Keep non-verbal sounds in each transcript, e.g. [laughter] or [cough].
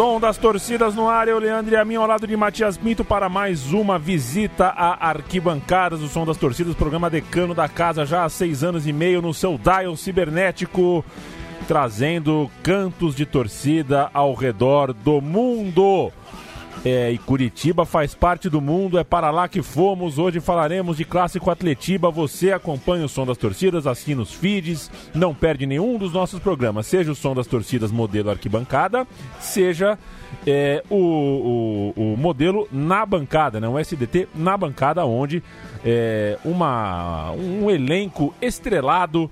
Som das torcidas no ar, eu, Leandro e a mim, ao lado de Matias Pinto, para mais uma visita a arquibancadas do som das torcidas, programa decano da casa, já há seis anos e meio no seu dial cibernético, trazendo cantos de torcida ao redor do mundo. É, e Curitiba faz parte do mundo, é para lá que fomos. Hoje falaremos de Clássico Atletiba. Você acompanha o som das torcidas, assina os feeds, não perde nenhum dos nossos programas, seja o som das torcidas modelo arquibancada, seja é, o, o, o, modelo na bancada, né? o SDT na bancada, onde é, uma, um elenco estrelado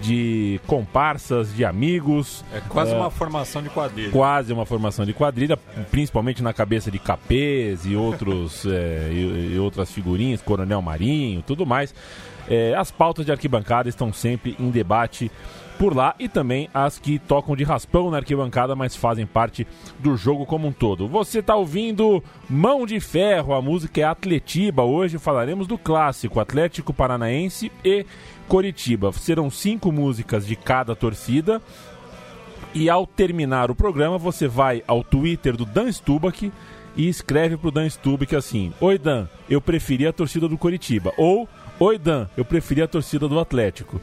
de comparsas, de amigos. É quase é, uma formação de quadrilha. Quase uma formação de quadrilha, principalmente na cabeça de Capês e, outros, [laughs] é, e, e, outras figurinhas, Coronel Marinho, tudo mais. É, as pautas de arquibancada estão sempre em debate por lá e também as que tocam de raspão na arquibancada, mas fazem parte do jogo como um todo. Você está ouvindo Mão de Ferro, a música é Atletiba. Hoje falaremos do clássico Atlético Paranaense e Coritiba. Serão cinco músicas de cada torcida. E ao terminar o programa, você vai ao Twitter do Dan Stubach e escreve pro Dan Stubach assim: Oi Dan, eu preferi a torcida do Coritiba. Ou Oi Dan, eu preferi a torcida do Atlético.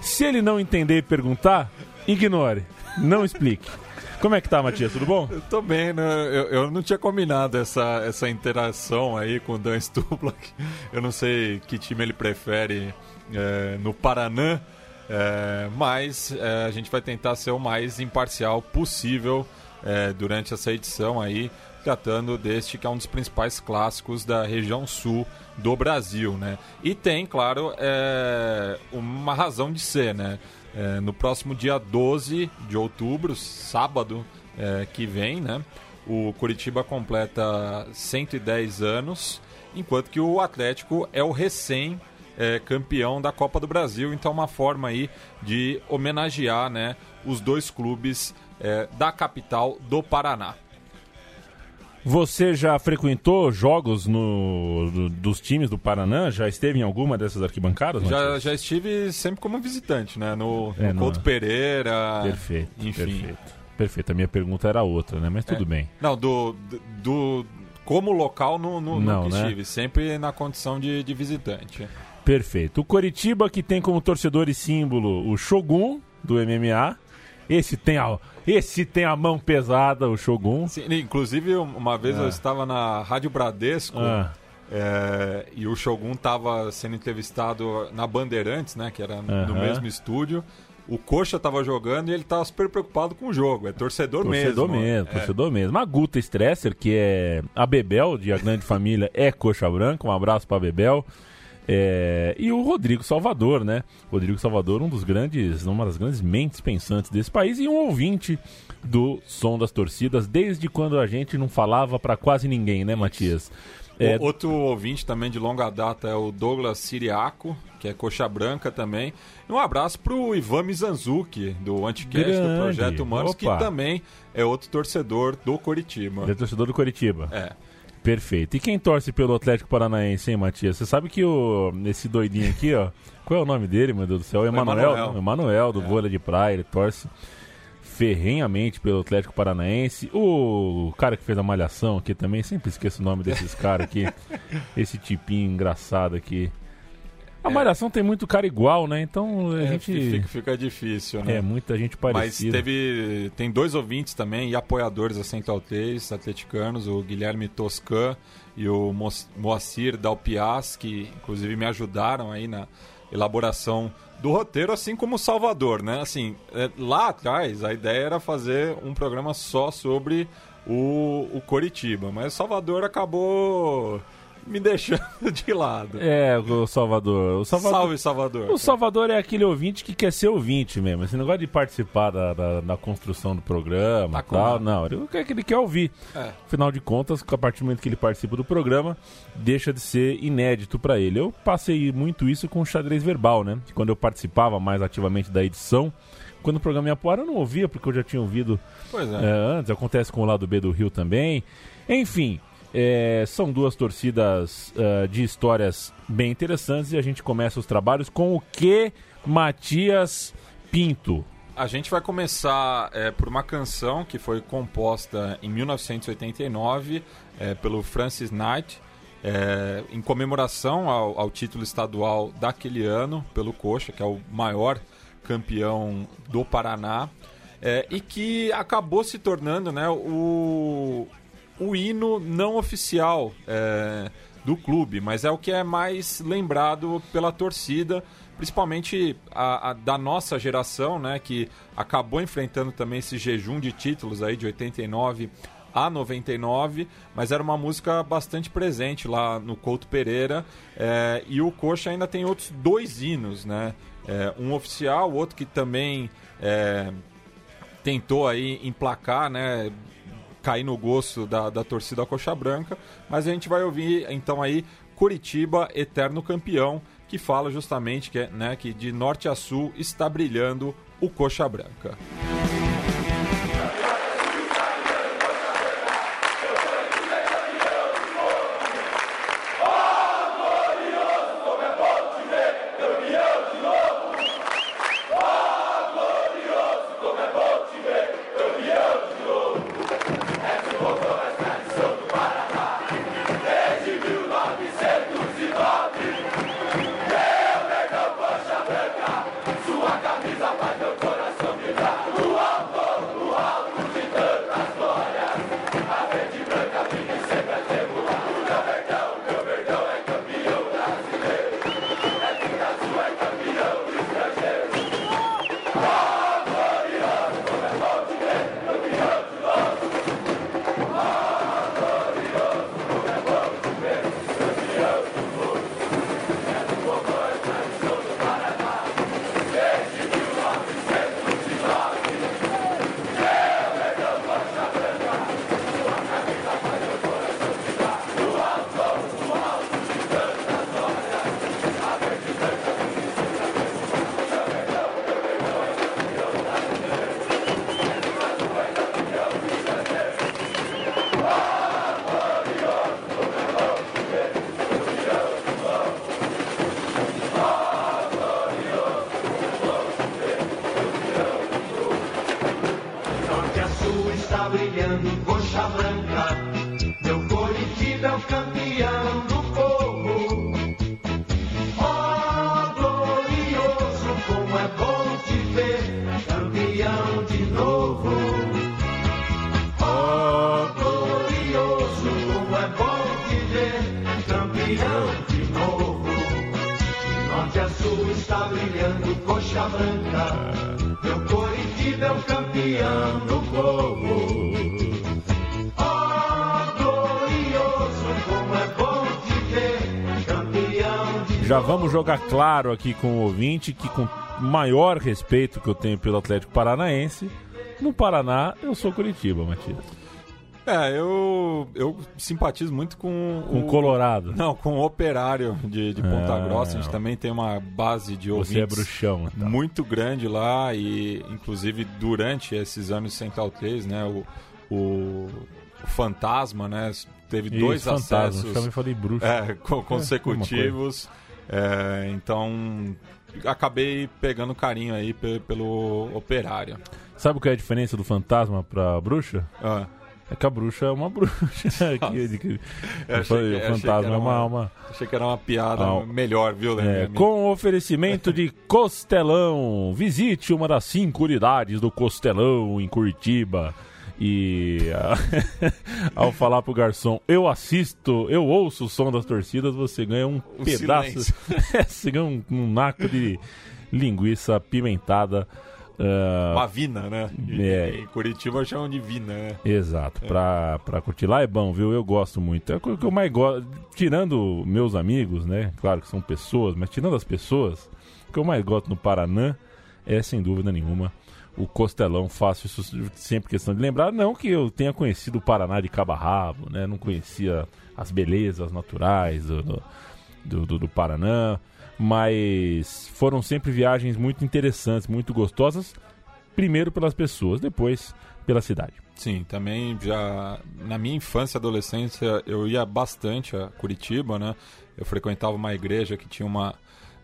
Se ele não entender e perguntar, ignore. Não explique. Como é que tá, Matias? Tudo bom? Eu tô bem, né? Eu, eu não tinha combinado essa, essa interação aí com o Dan Stubach. Eu não sei que time ele prefere é, no Paraná, é, mas é, a gente vai tentar ser o mais imparcial possível é, durante essa edição aí, tratando deste que é um dos principais clássicos da região sul do Brasil, né? E tem, claro, é, uma razão de ser, né? No próximo dia 12 de outubro, sábado que vem, né? O Curitiba completa 110 anos, enquanto que o Atlético é o recém é, campeão da Copa do Brasil. Então, uma forma aí de homenagear né, os dois clubes é, da capital do Paraná. Você já frequentou jogos no, do, dos times do Paraná? Já esteve em alguma dessas arquibancadas? Já, já estive sempre como visitante, né? No, é, no Couto Pereira. Perfeito. Enfim. Perfeito. Perfeito. A minha pergunta era outra, né? Mas tudo é. bem. Não, do, do, como local no, no, não, né? estive. Sempre na condição de, de visitante. Perfeito. O Coritiba, que tem como torcedor e símbolo o Shogun, do MMA. Esse tem a, esse tem a mão pesada, o Shogun. Sim, inclusive, uma vez eu é. estava na Rádio Bradesco ah. é, e o Shogun estava sendo entrevistado na Bandeirantes, né? Que era uhum. no mesmo estúdio. O Coxa estava jogando e ele estava super preocupado com o jogo. É torcedor, torcedor mesmo. mesmo é. Torcedor mesmo. A Guta Stresser, que é a Bebel de A Grande Família, é Coxa Branca. Um abraço para a Bebel. É, e o Rodrigo Salvador, né? Rodrigo Salvador, um dos grandes, uma das grandes mentes pensantes desse país e um ouvinte do som das torcidas desde quando a gente não falava para quase ninguém, né, Matias? É... Outro ouvinte também de longa data é o Douglas Siriaco, que é coxa branca também. E um abraço para o Ivan Mizanzuki, do Anticast, Grande. do Projeto Humanos, Opa. que também é outro torcedor do Coritiba. É torcedor do Coritiba. É. Perfeito. E quem torce pelo Atlético Paranaense, hein, Matias? Você sabe que o, esse doidinho aqui, ó. Qual é o nome dele, meu Deus do céu? O Emanuel. Emanuel. Emanuel, do é. vôlei de praia, ele torce ferrenhamente pelo Atlético Paranaense. O cara que fez a malhação aqui também, sempre esqueço o nome desses caras aqui. [laughs] Esse tipinho engraçado aqui. A é. Malhação tem muito cara igual, né? Então a é, gente. Fica, fica, difícil, né? É, muita gente parecida. Mas teve. Tem dois ouvintes também e apoiadores da Central 3, atleticanos, o Guilherme Toscan e o Moacir Dalpias, que inclusive me ajudaram aí na elaboração do roteiro, assim como o Salvador, né? Assim, é, lá atrás a ideia era fazer um programa só sobre o, o Coritiba, mas o Salvador acabou me deixando [laughs] de lado. É, o Salvador. O Salvador Salve, Salvador. O Salvador é aquele ouvinte que quer ser ouvinte mesmo. Esse negócio de participar da, da, da construção do programa tá tal. Não, ele quer que ele quer ouvir. É. Afinal de contas, a partir do momento que ele participa do programa, deixa de ser inédito para ele. Eu passei muito isso com o xadrez verbal, né? Quando eu participava mais ativamente da edição. Quando o programa ia pro ar, eu não ouvia, porque eu já tinha ouvido é. É, antes. Acontece com o lado B do Rio também. Enfim, é, são duas torcidas uh, de histórias bem interessantes e a gente começa os trabalhos com o que, Matias Pinto? A gente vai começar é, por uma canção que foi composta em 1989 é, pelo Francis Knight, é, em comemoração ao, ao, título estadual daquele ano, pelo Coxa, que é o maior campeão do Paraná, é, e que acabou se tornando né, o, o hino não oficial é, do clube, mas é o que é mais lembrado pela torcida, principalmente a, a, da nossa geração, né, que acabou enfrentando também esse jejum de títulos aí de 89 a 99, mas era uma música bastante presente lá no Couto Pereira. É, e o Coxa ainda tem outros dois hinos, né? É, um oficial, outro que também é, tentou aí emplacar, né? Cair no gosto da, da torcida coxa branca, mas a gente vai ouvir então aí Curitiba Eterno Campeão, que fala justamente que, né, que de norte a sul está brilhando o coxa branca. Vamos jogar claro aqui com o ouvinte que, com maior respeito que eu tenho pelo Atlético Paranaense, no Paraná eu sou Curitiba, Matias. É, eu, eu simpatizo muito com. Com o Colorado. Não, com o Operário de, de Ponta ah, Grossa. A gente também tem uma base de ouvintes. Você é bruxão. Então. Muito grande lá e, inclusive, durante esses anos Central 3, né? O, o fantasma, né? Teve Isso, dois fantasma. acessos Eu também falei bruxo. é, co- consecutivos. É, então acabei pegando carinho aí pe- pelo operário. Sabe o que é a diferença do fantasma pra bruxa? Ah, É que a bruxa é uma bruxa. [laughs] Que- que- eu achei que- o que fantasma é uma alma. achei que era uma piada Ah, melhor, viu, É, Leandro? com o oferecimento de [laughs] Costelão. Visite uma das cinco unidades do Costelão em Curitiba. E ah, [laughs] ao falar pro garçom, eu assisto, eu ouço o som das torcidas, você ganha um, pedaço. [laughs] você ganha um, um naco de linguiça apimentada. ah, Uma vina, né? E- É. Em Curitiba chamam de vina, né? Exato, pra, pra curtir lá é bom, viu? Eu gosto muito. É o que eu mais gosto, tirando meus amigos, né? Claro que são pessoas, mas tirando as pessoas, o que eu mais gosto no Paraná é, sem dúvida nenhuma, o Costelão. Faço isso sempre questão de lembrar. Não que eu tenha conhecido o Paraná de cabo a rabo, né? Não conhecia as belezas naturais do, do, do, do- do Paraná, mas foram sempre viagens muito interessantes, muito gostosas. Primeiro pelas pessoas, depois pela cidade. Sim, também já na minha infância e adolescência eu ia bastante a Curitiba, né? Eu frequentava uma igreja que tinha uma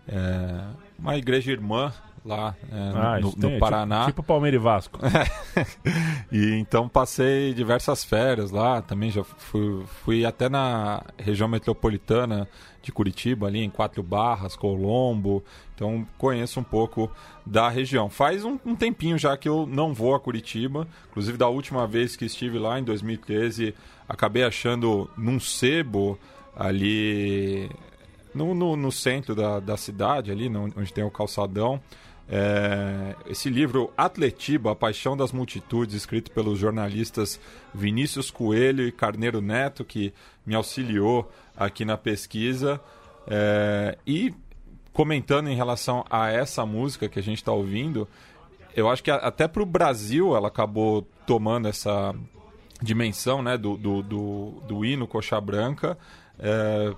é, uma igreja irmã lá é, Ah, no, no é Paraná. Tipo, tipo Palmeiras e Vasco. [laughs] E então passei diversas férias lá, também já fui, fui até na região metropolitana de Curitiba, ali em Quatro Barras, Colombo, então conheço um pouco da região. Faz um, um tempinho já que eu não vou a Curitiba, inclusive da última vez que estive lá, em 2013, acabei achando num sebo ali no, no, no centro da, da cidade, ali no- onde tem o calçadão, é, esse livro Atletiba, A Paixão das Multitudes, escrito pelos jornalistas Vinícius Coelho e Carneiro Neto, que me auxiliou aqui na pesquisa. É, e comentando em relação a essa música que a gente está ouvindo, eu acho que até para o Brasil ela acabou tomando essa dimensão né, do, do, do, do hino Coxa Branca. é,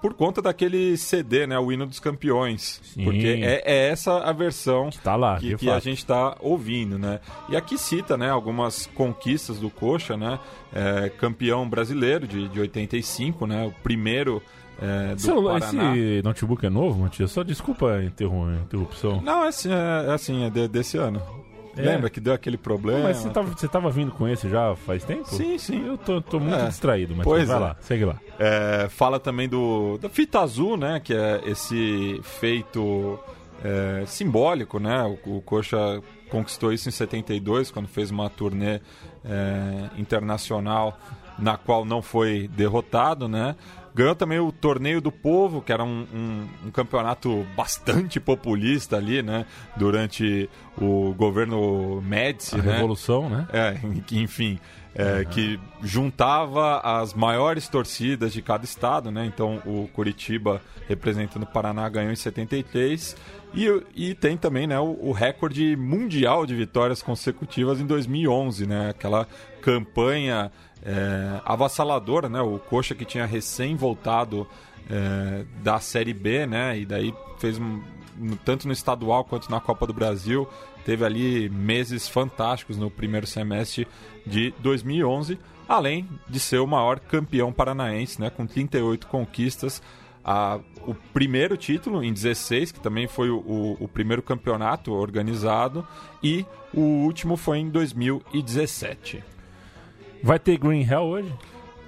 por conta daquele CD, né, o hino dos campeões, Sim. porque é, é essa a versão Tá lá, que, que a gente está ouvindo, né? E aqui cita, né, algumas conquistas do Coxa, né? É, campeão brasileiro de, de 85, né? O primeiro é, do Celular, Paraná. esse notebook é novo, Matias? Só desculpa a interrupção. Não, é assim, é, é assim, é de- desse ano. É. Lembra que deu aquele problema? Mas você tava, você tava vindo com esse já faz tempo? Sim, sim. Eu tô, tô muito É. distraído, mas Pois vai é. lá, segue lá. É, fala também do da fita azul, né? Que é esse feito é, simbólico, né? O, o Coxa conquistou isso em 72, quando fez uma turnê é, internacional na qual não foi derrotado, né? Ganhou também o Torneio do Povo, que era um, um- um campeonato bastante populista ali, né? Durante o governo Médici, A né? revolução, né? É, [laughs] enfim, é, que juntava as maiores torcidas de cada estado, né? Então o Curitiba, representando o Paraná, ganhou em 73. E, e tem também né, o, o recorde mundial de vitórias consecutivas em 2011, né? Aquela campanha é, avassaladora, né? O Coxa que tinha recém voltado é, da Série B, né? E daí fez um, tanto no estadual quanto na Copa do Brasil. Teve ali meses fantásticos no primeiro semestre de 2011, além de ser o maior campeão paranaense, né? Com 38 conquistas. A- o primeiro título em 16, que também foi o, o- o primeiro campeonato organizado, e o último foi em 2017. Vai ter Green Hell hoje?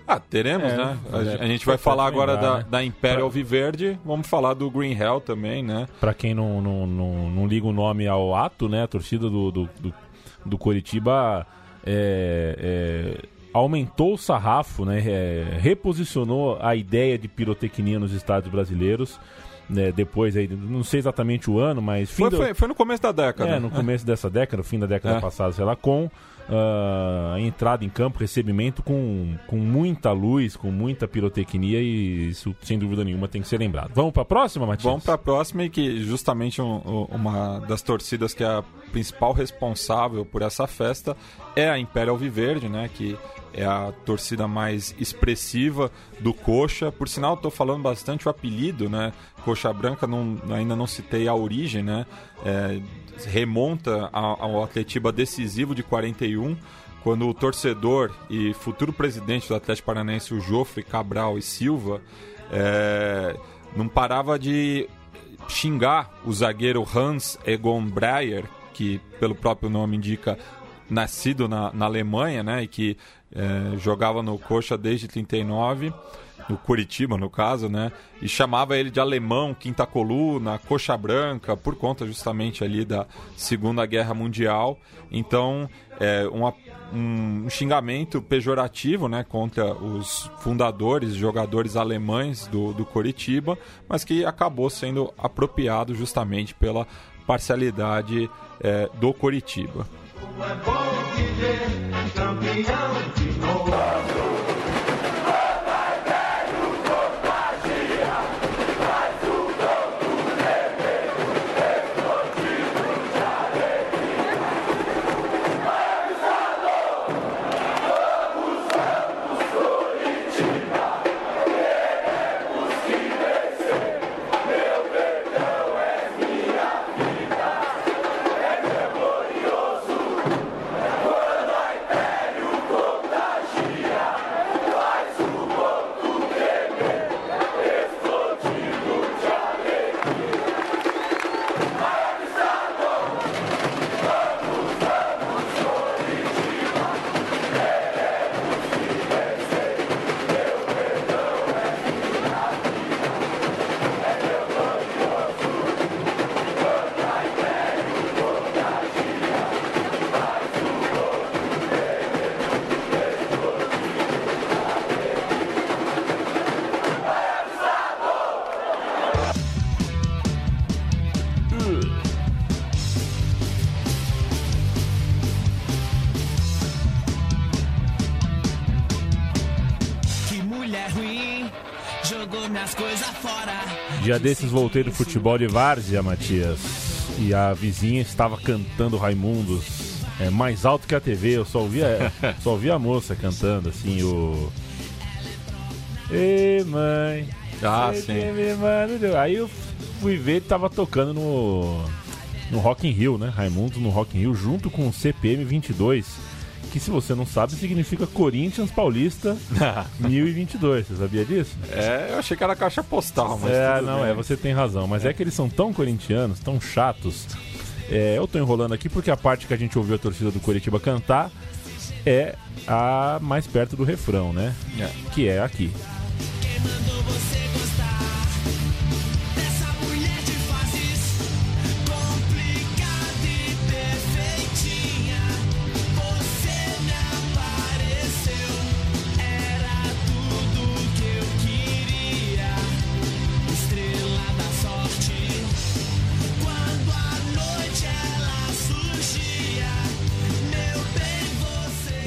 Ah, teremos, É, né? A, é, a gente vai falar agora lembrar, da, né? da Imperial Pra- Viverde, vamos falar do Green Hell também, né? Pra quem não, não, não, não liga o nome ao ato, né? A torcida do, do, do, do Coritiba é, é, aumentou o sarrafo, né? é, reposicionou a ideia de pirotecnia nos estádios brasileiros. Né, depois aí, não sei exatamente o ano, mas fim Foi, do- foi, foi no começo da década. É, no começo dessa década, fim da década É. passada, sei lá, com a entrada em campo, recebimento com, com muita luz, com muita pirotecnia e isso, sem dúvida nenhuma, tem que ser lembrado. Vamos pra próxima, Matias? Vamos para a próxima e que justamente um- um- uma das torcidas que é a principal responsável por essa festa é a Imperial Viverde, né? Que é a torcida mais expressiva do Coxa. Por sinal, estou falando bastante o apelido, né? Coxa Branca, não- ainda não citei a origem, né? É, remonta ao Atletiba decisivo de 41, quando o torcedor e futuro presidente do Atlético Paranaense, o Jofre Cabral e Silva, é, não parava de xingar o zagueiro Hans Egon Breyer, que pelo próprio nome indica nascido na, na Alemanha, né, e que é, jogava no Coxa desde 39 no Curitiba, no caso, né? E chamava ele de alemão, quinta coluna, coxa branca, por conta justamente ali da Segunda Guerra Mundial. Então, é uma, um, xingamento pejorativo, né? Contra os fundadores, jogadores alemães do, do Curitiba, mas que acabou sendo apropriado justamente pela parcialidade é, do Curitiba. É bom viver, campeão de novo. Dia desses voltei do futebol de várzea, Matias. E a vizinha estava cantando Raimundos é, mais alto que a TV. Eu só ouvia, só ouvia a moça cantando, assim, o. Ei, mãe. Ah, sim. Aí eu fui ver, tava tocando no. No Rock in Rio, né? Raimundos no Rock in Rio, junto com o CPM 22 que se você não sabe, significa Corinthians Paulista [laughs] 1022. Você sabia disso? É, eu achei que era caixa postal, mas. É, não, bem. é, você tem razão. Mas é. é. que eles são tão corintianos, tão chatos. É, eu tô enrolando aqui porque a parte que a gente ouviu a torcida do Curitiba cantar é a mais perto do refrão, né? É. Que é aqui. Quem mandou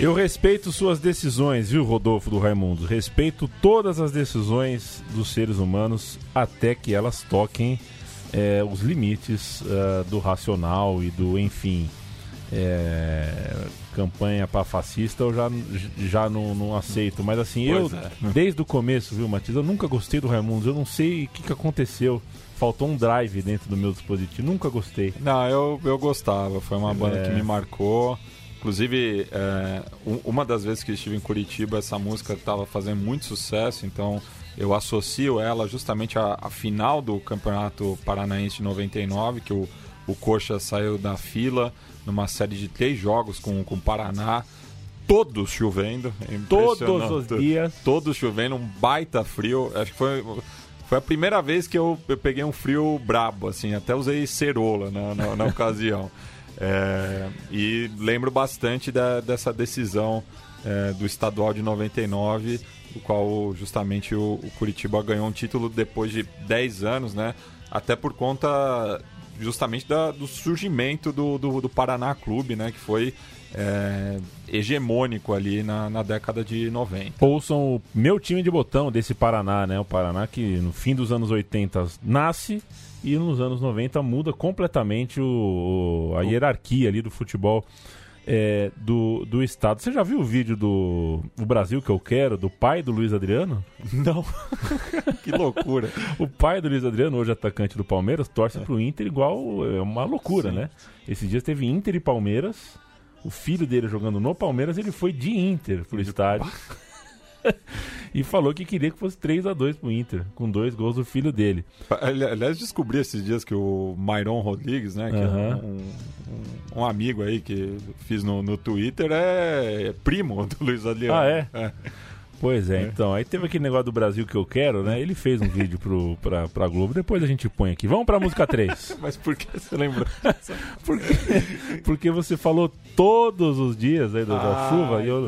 Eu respeito suas decisões, viu, Rodolfo do Raimundo? Respeito todas as decisões dos seres humanos até que elas toquem é, os limites uh, do racional e do, enfim, é, campanha para fascista eu já, já não, não aceito. Mas assim, pois eu, é. desde o começo, viu, Matias, eu nunca gostei do Raimundo. Eu não sei o que, que aconteceu. Faltou um drive dentro do meu dispositivo. Nunca gostei. Não, eu, eu gostava. Foi uma banda é... que me marcou. Inclusive, é, uma das vezes que estive em Curitiba, essa música estava fazendo muito sucesso, então eu associo ela justamente à, à, final do Campeonato Paranaense de 99, que o, o Coxa saiu da fila numa série de três jogos com, com o Paraná, todos chovendo. Todos os dias. Todos chovendo, um baita frio. Acho que foi. Foi a primeira vez que eu, eu peguei um frio brabo, assim, até usei cerola na, na, na [laughs] ocasião. É, e lembro bastante da, dessa decisão é, do estadual de 99, o qual justamente o, o, Curitiba ganhou um título depois de 10 anos, né? Até por conta justamente da, do surgimento do, do, do, Paraná Clube, né? Que foi é, hegemônico ali na, na década de 90. Ouçam o meu time de botão desse Paraná, né? O Paraná que no fim dos anos 80 nasce e nos anos 90 muda completamente o, a hierarquia ali do futebol é, do, do estado. Você já viu o vídeo do o Brasil que eu quero, do pai do Luiz Adriano? Não. [laughs] que loucura. o pai do Luiz Adriano, hoje atacante do Palmeiras, torce é. pro Inter igual. É uma loucura, Sim. né? Esses dias teve Inter e Palmeiras o filho dele jogando no Palmeiras, ele foi de Inter pro estádio. [laughs] e falou que queria que fosse 3 a 2 pro Inter, com dois gols do filho dele. Aliás, descobri esses dias que o Myron Rodrigues, né, que é um, um, um, amigo aí que fiz no, no Twitter, é, é primo do Luiz Adriano. Ah, é? é. Pois é, é, então. Aí teve aquele negócio do Brasil que eu quero, né? Ele fez um vídeo pro, pra, pra Globo, depois a gente põe aqui. Vamos pra música 3. [laughs] Mas por que você lembrou? [laughs] porque, porque você falou todos os dias aí da, ah, chuva e eu.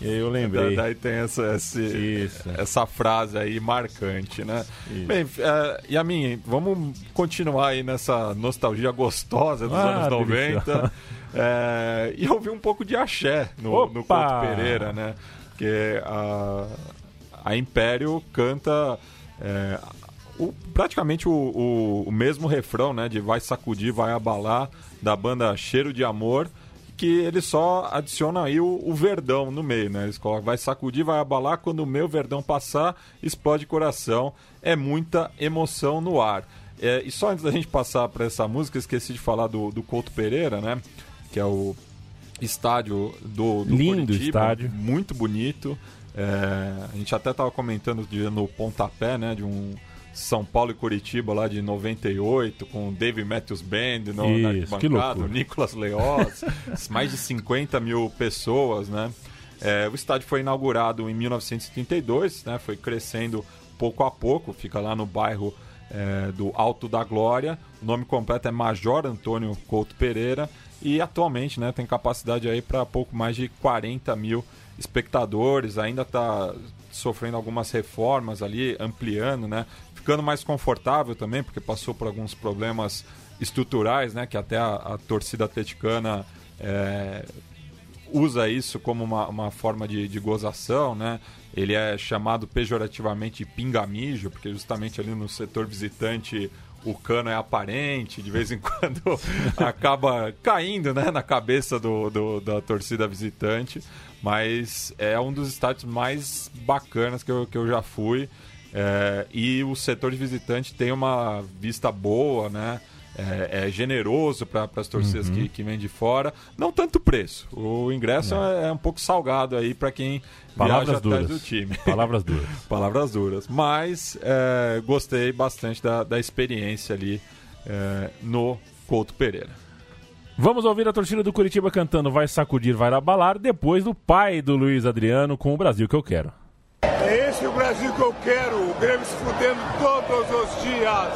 E aí eu lembrei. Da, daí tem essa, esse, essa frase aí marcante, né? Isso. Bem, uh, e a mim, vamos continuar aí nessa nostalgia gostosa dos ah, anos 90. [laughs] É, e ouvir um pouco de axé no, no Couto Pereira, né? Porque a, a Império canta é, o, praticamente o, o, o, mesmo refrão, né? De vai sacudir, vai abalar, da banda Cheiro de Amor que ele só adiciona aí o, o, verdão no meio, né? Eles colocam, vai sacudir, vai abalar, quando o meu verdão passar, explode coração. É muita emoção no ar. É, e só antes da gente passar para essa música, esqueci de falar do, do Couto Pereira, né? Que é o estádio do, do Lindo Curitiba, estádio. Muito bonito. É, a gente até estava comentando de, no pontapé, né? De um são Paulo e Curitiba lá de 98, com o Dave Matthews Band no, Isso, na o Nicolas Leoz, [laughs] mais de 50 mil pessoas, né? É, o estádio foi inaugurado em 1932, né? Foi crescendo pouco a pouco, fica lá no bairro é, do Alto da Glória. O nome completo é Major Antônio Couto Pereira e atualmente né, tem capacidade aí para pouco mais de 40 mil espectadores. Ainda está sofrendo algumas reformas ali, ampliando, né? Ficando mais confortável também, porque passou por alguns problemas estruturais, né? Que até a, a torcida atleticana é, usa isso como uma, uma forma de, de, gozação, né? Ele é chamado pejorativamente de pingamijo, porque justamente ali no setor visitante o cano é aparente, de vez em [laughs] quando acaba caindo né, na cabeça do, do, da torcida visitante. Mas é um dos estádios mais bacanas que eu, que eu já fui. É, e o setor de visitante tem uma vista boa, né? É, é generoso para as torcidas uhum. que, que vêm de fora. Não tanto preço. O ingresso é, é um pouco salgado aí para quem Palavras duras. do time. [laughs] Palavras duras. Palavras duras. Mas é, gostei bastante da, da experiência ali é, no Couto Pereira. Vamos ouvir a torcida do Curitiba cantando Vai Sacudir, Vai Abalar, depois do pai do Luiz Adriano com o Brasil que eu quero. É esse o Brasil que eu quero, o Grêmio se fudendo todos os dias.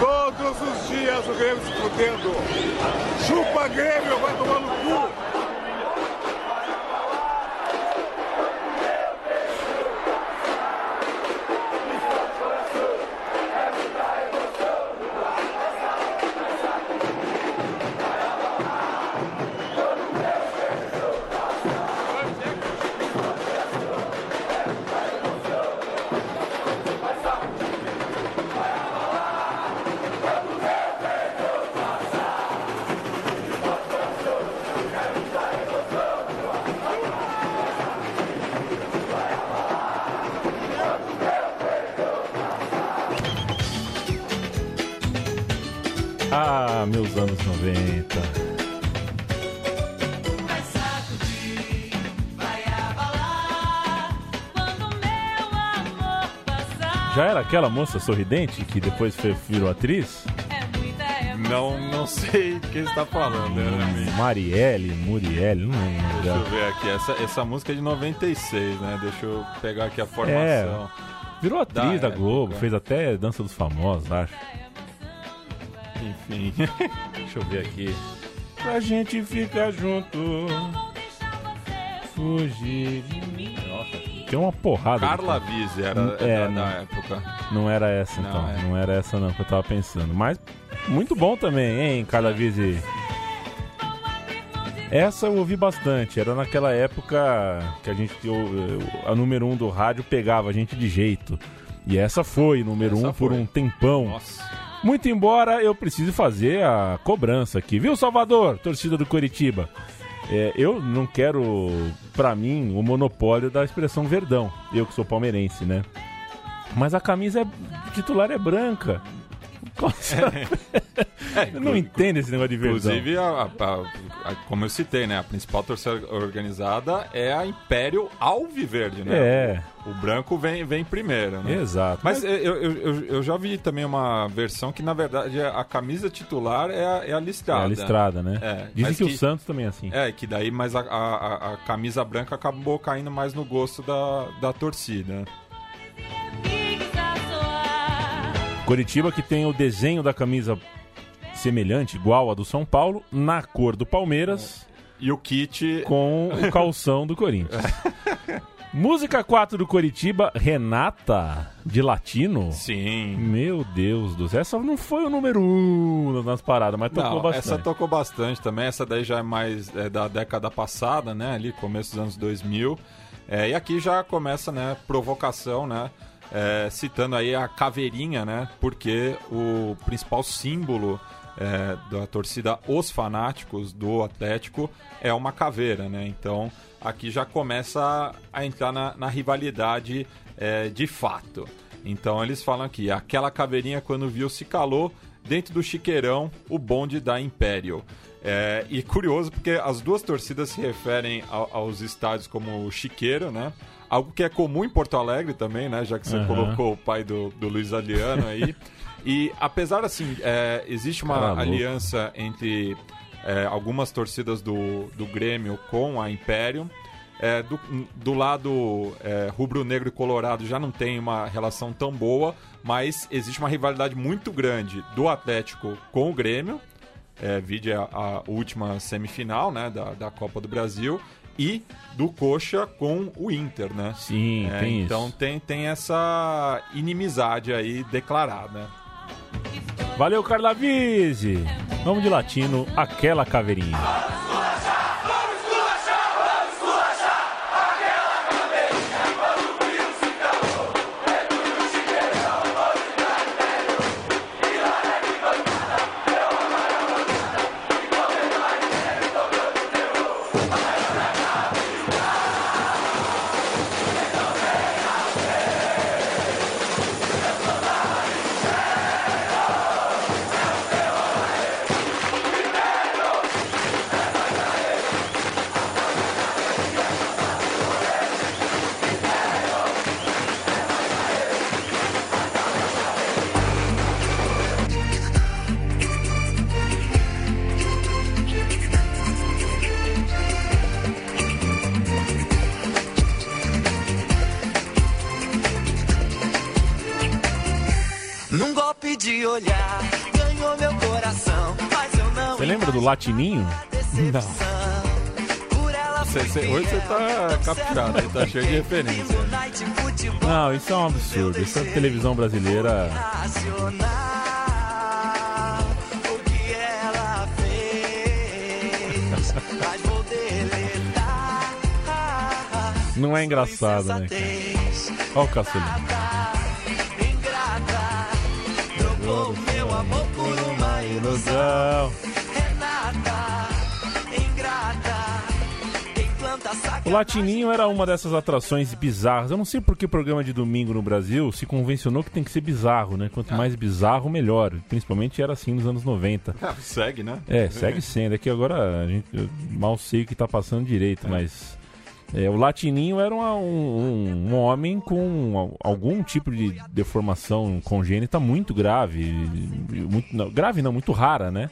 Todos os dias o Grêmio se fudendo. Chupa Grêmio, vai tomar no cu. Aquela moça sorridente que depois virou atriz? Não, não sei o que você está falando. Né? Marielle, Murielle, não lembro. Deixa eu ver aqui. Essa, essa música é de 96, né? Deixa eu pegar aqui a formação. É, virou atriz da, da Globo, fez até Dança dos Famosos, acho. Enfim. [laughs] Deixa eu ver aqui. Pra gente ficar junto. Fugir de tem uma porrada. Carla Vise era é, da, da, época. Não era essa, então. Não, é. não era essa, não, que eu tava pensando. Mas muito bom também, hein, Carla Vise. Essa eu ouvi bastante. Era naquela época que a gente. a número um do rádio pegava a gente de jeito. E essa foi número essa um foi. por um tempão. Nossa. Muito embora eu precise fazer a cobrança aqui, viu, Salvador? Torcida do Curitiba. É, eu não quero, para mim, o monopólio da expressão verdão. Eu que sou palmeirense, né? Mas a camisa é, titular é branca. [laughs] É, eu não entendo esse negócio de verdão. Inclusive, a, a, como eu citei, né? A principal torcida organizada é a Império Alviverde, né? É. O branco vem, vem primeiro, né? Exato. Mas eu, eu, eu, eu já vi também uma versão que, na verdade, a camisa titular é a, é a listrada. É a listrada, né? É, Dizem mas que, que- o Santos também é assim. É, que daí, mas a, a, a camisa branca acabou caindo mais no gosto da, da torcida. Curitiba que tem o desenho da camisa semelhante, igual a do São Paulo, na cor do Palmeiras, E o kit. com o calção do Corinthians. [laughs] Música 4 do Coritiba, Renata, de latino. Sim. Meu Deus do céu, essa não foi o número 1 um nas paradas, mas tocou Não, bastante. essa tocou bastante também. Essa daí já é mais é, da década passada, né? Ali, começo dos anos 2000. É, e aqui já começa, né? Provocação, né? é, citando aí a caveirinha, né? Porque o principal símbolo é, da torcida Os Fanáticos do Atlético é uma caveira, né? Então aqui já começa a entrar na, na rivalidade é, de fato. Então eles falam aqui, aquela caveirinha quando viu se calou dentro do chiqueirão o bonde da Império. É, e curioso porque as duas torcidas se referem ao- aos estádios como chiqueiro, né? Algo que é comum em Porto Alegre também, né? Já que você Aham. colocou o pai do, do Luiz Adriano aí. [laughs] e apesar, assim, é, existe uma Cara louco. aliança entre é, algumas torcidas do, do Grêmio com a Império. É, do, do lado é, rubro-negro e colorado já não tem uma relação tão boa, mas existe uma rivalidade muito grande do Atlético com o Grêmio, é, vide a, a última semifinal né, da, da Copa do Brasil, e do Coxa com o Inter, né? Sim, É, tem então isso. tem, tem essa inimizade aí declarada. Valeu, Carla Vise! Vamos de latino, aquela caveirinha. Latininho? Ela Cê- cê- hoje você tá caprichado, aí tá cheio de referência. Não, isso é um absurdo. Isso é televisão brasileira. Não é engraçado, né? cara? Olha o Caçulinho. ingrata, trocou meu amor por uma ilusão. O Latininho era uma dessas atrações bizarras. Eu não sei por que programa de domingo no Brasil se convencionou que tem que ser bizarro, né? Quanto mais bizarro, melhor. Principalmente era assim nos anos 90. Ah, segue, né? É, segue sendo. É que agora a gente eu mal sei o que tá passando direito, mas. é, o Latininho era uma- um, um- homem com al- algum tipo de deformação congênita muito grave. Muito, não, grave não, muito rara, né?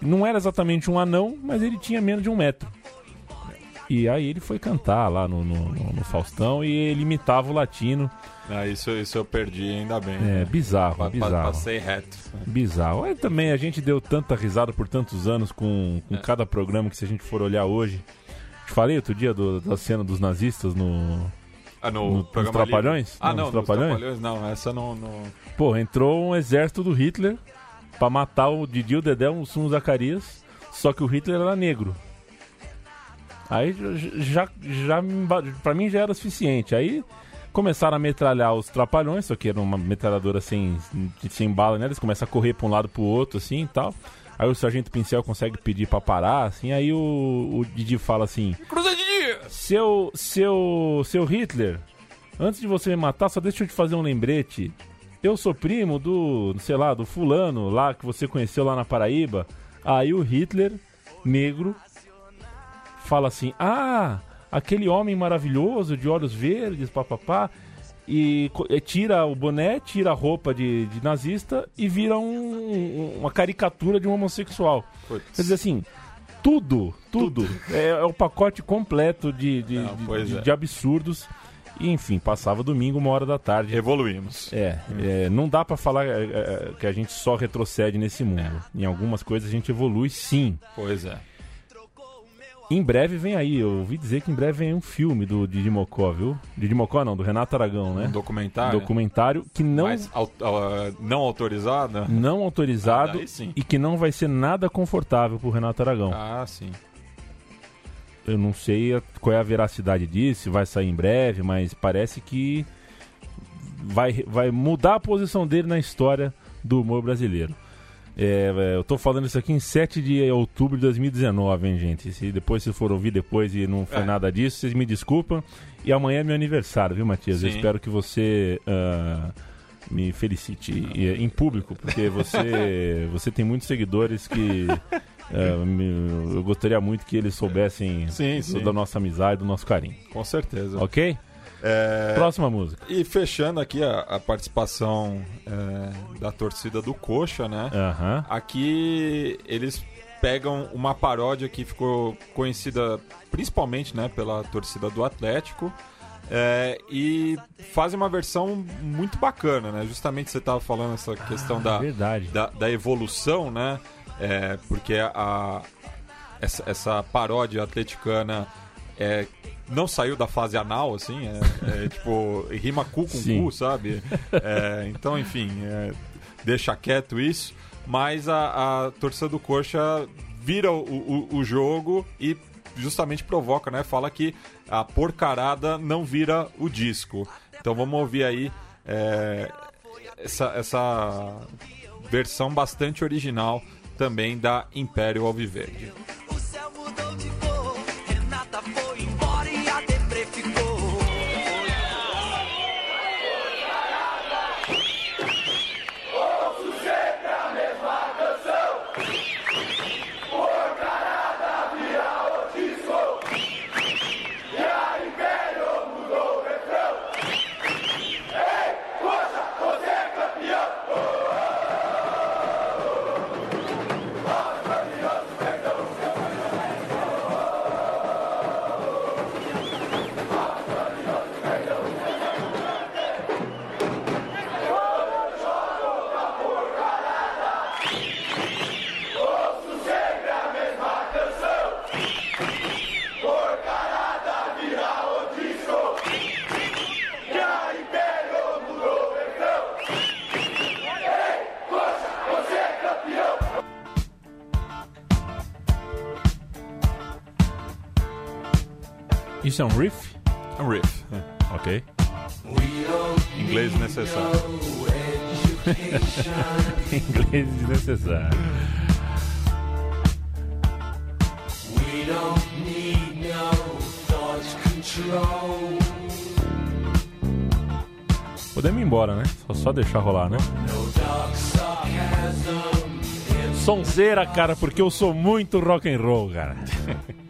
Não era exatamente um anão, mas ele tinha menos de um metro. E aí ele foi cantar lá no, no- no- Faustão e ele imitava o latino. Ah, isso, isso eu perdi, ainda bem. É, bizarro, Pa- bizarro. Passei reto. Bizarro. Aí também a gente deu tanta risada por tantos anos com, com cada programa que se a gente for olhar hoje. Te falei outro dia do- da cena dos nazistas no. Ah, no, No- nos programa livre? Trapalhões? Ah, Não, não, nos nos Trapalhões? Trapalhões não, essa não... não... Pô, entrou um exército do Hitler pra matar o Didi, o Dedé, o Sumo Zacarias. Só que o Hitler era negro. Aí já, já pra mim já era o suficiente. Aí começaram a metralhar os trapalhões, só que era uma metralhadora sem, sem bala, né? Eles começam a correr pra um lado pro outro, assim e tal. Aí o Sargento Pincel consegue pedir pra parar, assim. Aí o, o Didi fala assim: Cruza de dia! seu, seu, seu Hitler, antes de você me matar, só deixa eu te fazer um lembrete. Eu sou primo do, sei lá, do fulano lá que você conheceu lá na Paraíba. Aí o Hitler negro fala assim: Ah, aquele homem maravilhoso de olhos verdes, papapá. E eh, tira o boné, tira a roupa de, de nazista e vira um- uma caricatura de um homossexual. Putz. Quer dizer assim, tudo, tudo. É, é o pacote completo de, de, Não, de- é. de absurdos. E, enfim, passava domingo, uma hora da tarde. Evoluímos. É, é, não dá pra falar é, é, que a gente só retrocede nesse mundo. Em algumas coisas a gente evolui sim. Pois é. Em breve vem aí, eu ouvi dizer que em breve vem um filme do Didi Mocó, viu? Didi Mocó não, do Renato Aragão, né? Um documentário. Documentário que não, Mas au- au- não autorizado? não autorizado Ah, e que não vai ser nada confortável pro Renato Aragão. Ah, sim. Eu não sei qual é a veracidade disso, vai sair em breve, mas parece que vai, vai mudar a posição dele na história do humor brasileiro. É, é, eu tô falando isso aqui em 7 de outubro de 2019, hein, gente? Se depois vocês for ouvir depois e não foi É. nada disso, vocês me desculpam. E amanhã é meu aniversário, viu, Matias? Eu Sim. espero que você ah, me felicite e, em público, porque você, [laughs] você tem muitos seguidores que me- eu gostaria muito que eles soubessem Sim, sim. da nossa amizade, do nosso carinho. Com certeza. Ok? É, Próxima música. E fechando aqui a, a participação é, da torcida do Coxa, né? Aham. Aqui eles pegam uma paródia que ficou conhecida principalmente né, pela torcida do Atlético é, e fazem uma versão muito bacana, né? Justamente você estava falando essa questão da, Verdade. da, da evolução, né? É, porque a, essa, essa paródia atleticana é, não saiu da fase anal, assim, é, é, [laughs] tipo, rima cu com Sim. cu, sabe? É, então, enfim, é, deixa quieto isso, mas a, a torcida do Coxa vira o, o, o jogo e justamente provoca, né? Fala que a porcarada não vira o disco. Então vamos ouvir aí é, essa, essa versão bastante original também da Império Alviverde. O céu mudou de Isso é um riff? É um riff. Ok. Inglês necessário. [laughs] Inglês desnecessário. Podemos ir embora, né? Só, só deixar rolar, né? Sonzeira, cara, porque eu sou muito rock and roll, cara. [laughs]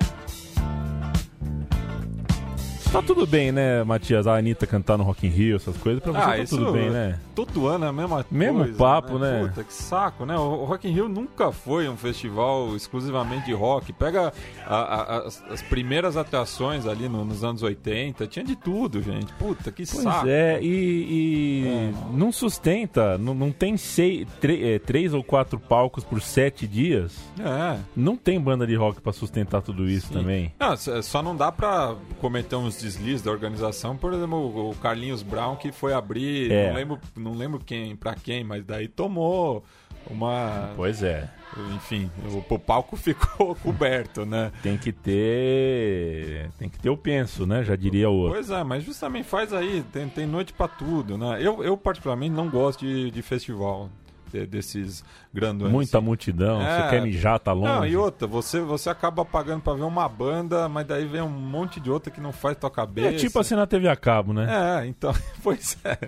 tá tudo bem, né, Matias? A Anitta cantar no Rock in Rio, essas coisas, pra você tá tudo bem, né? Todo ano é a mesma Mesmo coisa, papo, né? Puta, que saco, né? O Rock in Rio nunca foi um festival exclusivamente de rock. Pega a- a- as, as primeiras atrações ali no- nos anos 80, tinha de tudo, gente. Puta, que Pois saco. é, e, e não sustenta, não, não tem sei, tre- é, três ou quatro palcos por sete dias. É. Não tem banda de rock pra sustentar tudo isso também. Não, s- só não dá pra cometer uns deslizes da organização. Por exemplo, o o Carlinhos Brown que foi abrir, É. não lembro, não lembro quem, pra quem, mas daí tomou uma. Pois é, Enfim, o, o palco [laughs] ficou coberto, né? tem que ter, tem que ter o penso, né? Já diria o outro. Pois é, mas justamente faz aí, tem, tem noite pra tudo, né? Eu, eu particularmente não gosto de, de festival. De- desses grandões. Muita multidão, É. você quer mijar, tá longe. Não, e outra, você, você acaba pagando pra ver uma banda, mas daí vem um monte de outra que não faz tua cabeça. É tipo assim na TV a cabo, né? É, então, [laughs] pois é.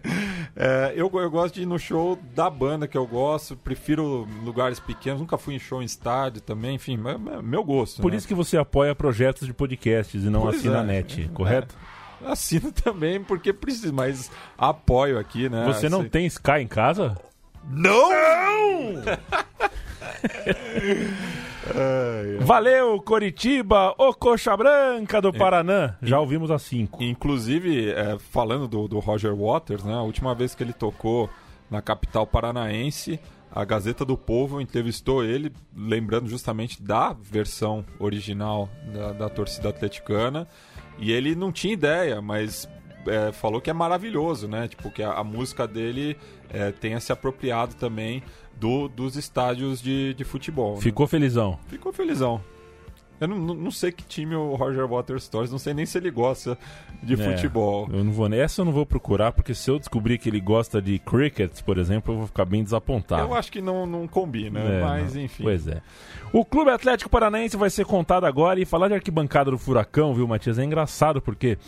É, eu, eu gosto de ir no show da banda que eu gosto, prefiro lugares pequenos, nunca fui em show em estádio também, enfim, é, é meu gosto. Por né? isso que você apoia projetos de podcasts e não Pois assina é. a net, É. correto? Assino também, porque preciso, mas apoio aqui, né? Você não tem Sky em casa? Não! [laughs] Valeu, Coritiba, o Coxa Branca do Paraná. Já ouvimos a 5. Inclusive, é, falando do, do Roger Waters, né? A última vez que ele tocou na capital paranaense, a Gazeta do Povo entrevistou ele, lembrando justamente da versão original da, da torcida atleticana. E ele não tinha ideia, mas é, falou que é maravilhoso, né? Tipo, que a, a música dele é, tenha se apropriado também do, dos estádios de, de futebol. né? Ficou felizão. Ficou felizão. Eu não, não, sei que time o Roger Waters torce, não sei nem se ele gosta de É, futebol. Eu não vou, essa eu não vou procurar, porque se eu descobrir que ele gosta de cricket, por exemplo, eu vou ficar bem desapontado. Eu acho que não, não combina, É, mas não. enfim. Pois é. O Clube Atlético Paranaense vai ser contado agora e falar de arquibancada do Furacão, viu, Matias? É engraçado porque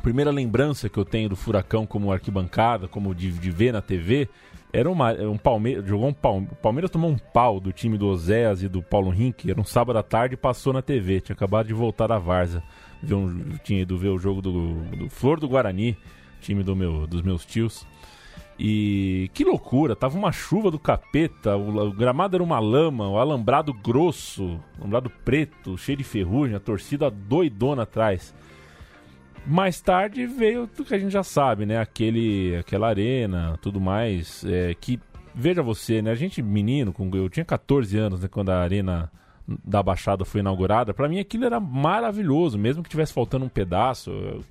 primeira lembrança que eu tenho do Furacão como arquibancada, como de, de ver na TV, era uma, um Palmeiras. Jogou um Palme- o Palmeiras tomou um pau do time do Oséias e do Paulo Rink. Era um sábado à tarde passou na TV. Tinha acabado de voltar da Varza. Um, tinha ido ver o jogo do, do Flor do Guarani, time do meu, dos meus tios. E que loucura, tava uma chuva do capeta, o, o gramado era uma lama, o alambrado grosso, alambrado preto, cheio de ferrugem, a torcida doidona atrás. Mais tarde veio tudo que a gente já sabe, né? Aquele, aquela arena, tudo mais, é, que veja você, né? A gente menino, com, eu tinha 14 anos, né, quando a arena da Baixada foi inaugurada. Pra mim aquilo era maravilhoso, mesmo que tivesse faltando um pedaço. eu-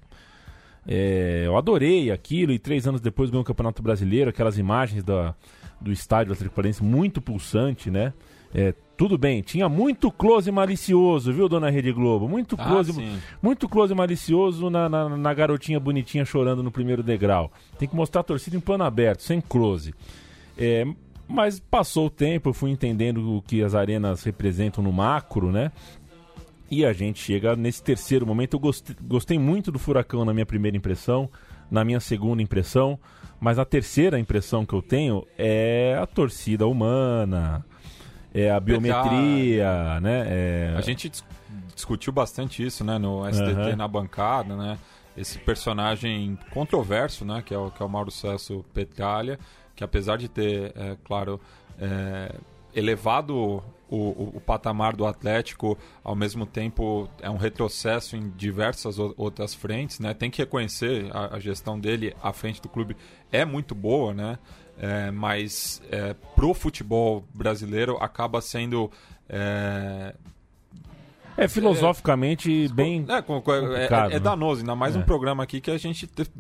é, eu adorei aquilo e três anos depois ganhou o Campeonato Brasileiro, aquelas imagens da, do estádio Atlético Paranaense muito pulsante, né? É, tudo bem, tinha muito close malicioso, viu, dona Rede Globo? Muito Ah, close, sim. muito close malicioso na, na, na garotinha bonitinha chorando no primeiro degrau. Tem que mostrar a torcida em plano aberto, sem close. É, mas passou o tempo, eu fui entendendo o que as arenas representam no macro, né? E a gente chega nesse terceiro momento. Eu gostei, gostei muito do Furacão na minha primeira impressão, na minha segunda impressão, mas a terceira impressão que eu tenho é a torcida humana, é a biometria, né? É... A gente dis- discutiu bastante isso, né, no STT Aham. na bancada, né? Esse personagem controverso, né, que é o, que é o Mauro Cesso Petralha, que apesar de ter, é, claro, é, elevado o, o- o patamar do Atlético, ao mesmo tempo é um retrocesso em diversas outras frentes, né? Tem que reconhecer a, a gestão dele à frente do clube é muito boa, né? É, mas é, pro futebol brasileiro acaba sendo é, É filosoficamente bem. é, com- é- complicado, é- é né? danoso, ainda mais É. um programa aqui que a gente te-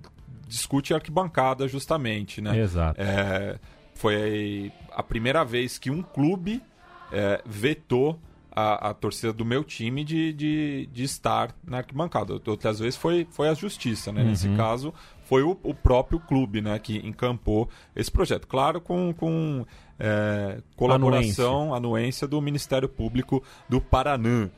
discute arquibancada justamente, né? Exato. É, foi a primeira vez que um clube é, vetou a, a torcida do meu time de, de, de estar na arquibancada. Outras vezes foi, foi a justiça, né? Uhum. Nesse caso, foi o, o próprio clube né, que encampou esse projeto. Claro, com, com é, colaboração, anuência do Ministério Público do Paraná.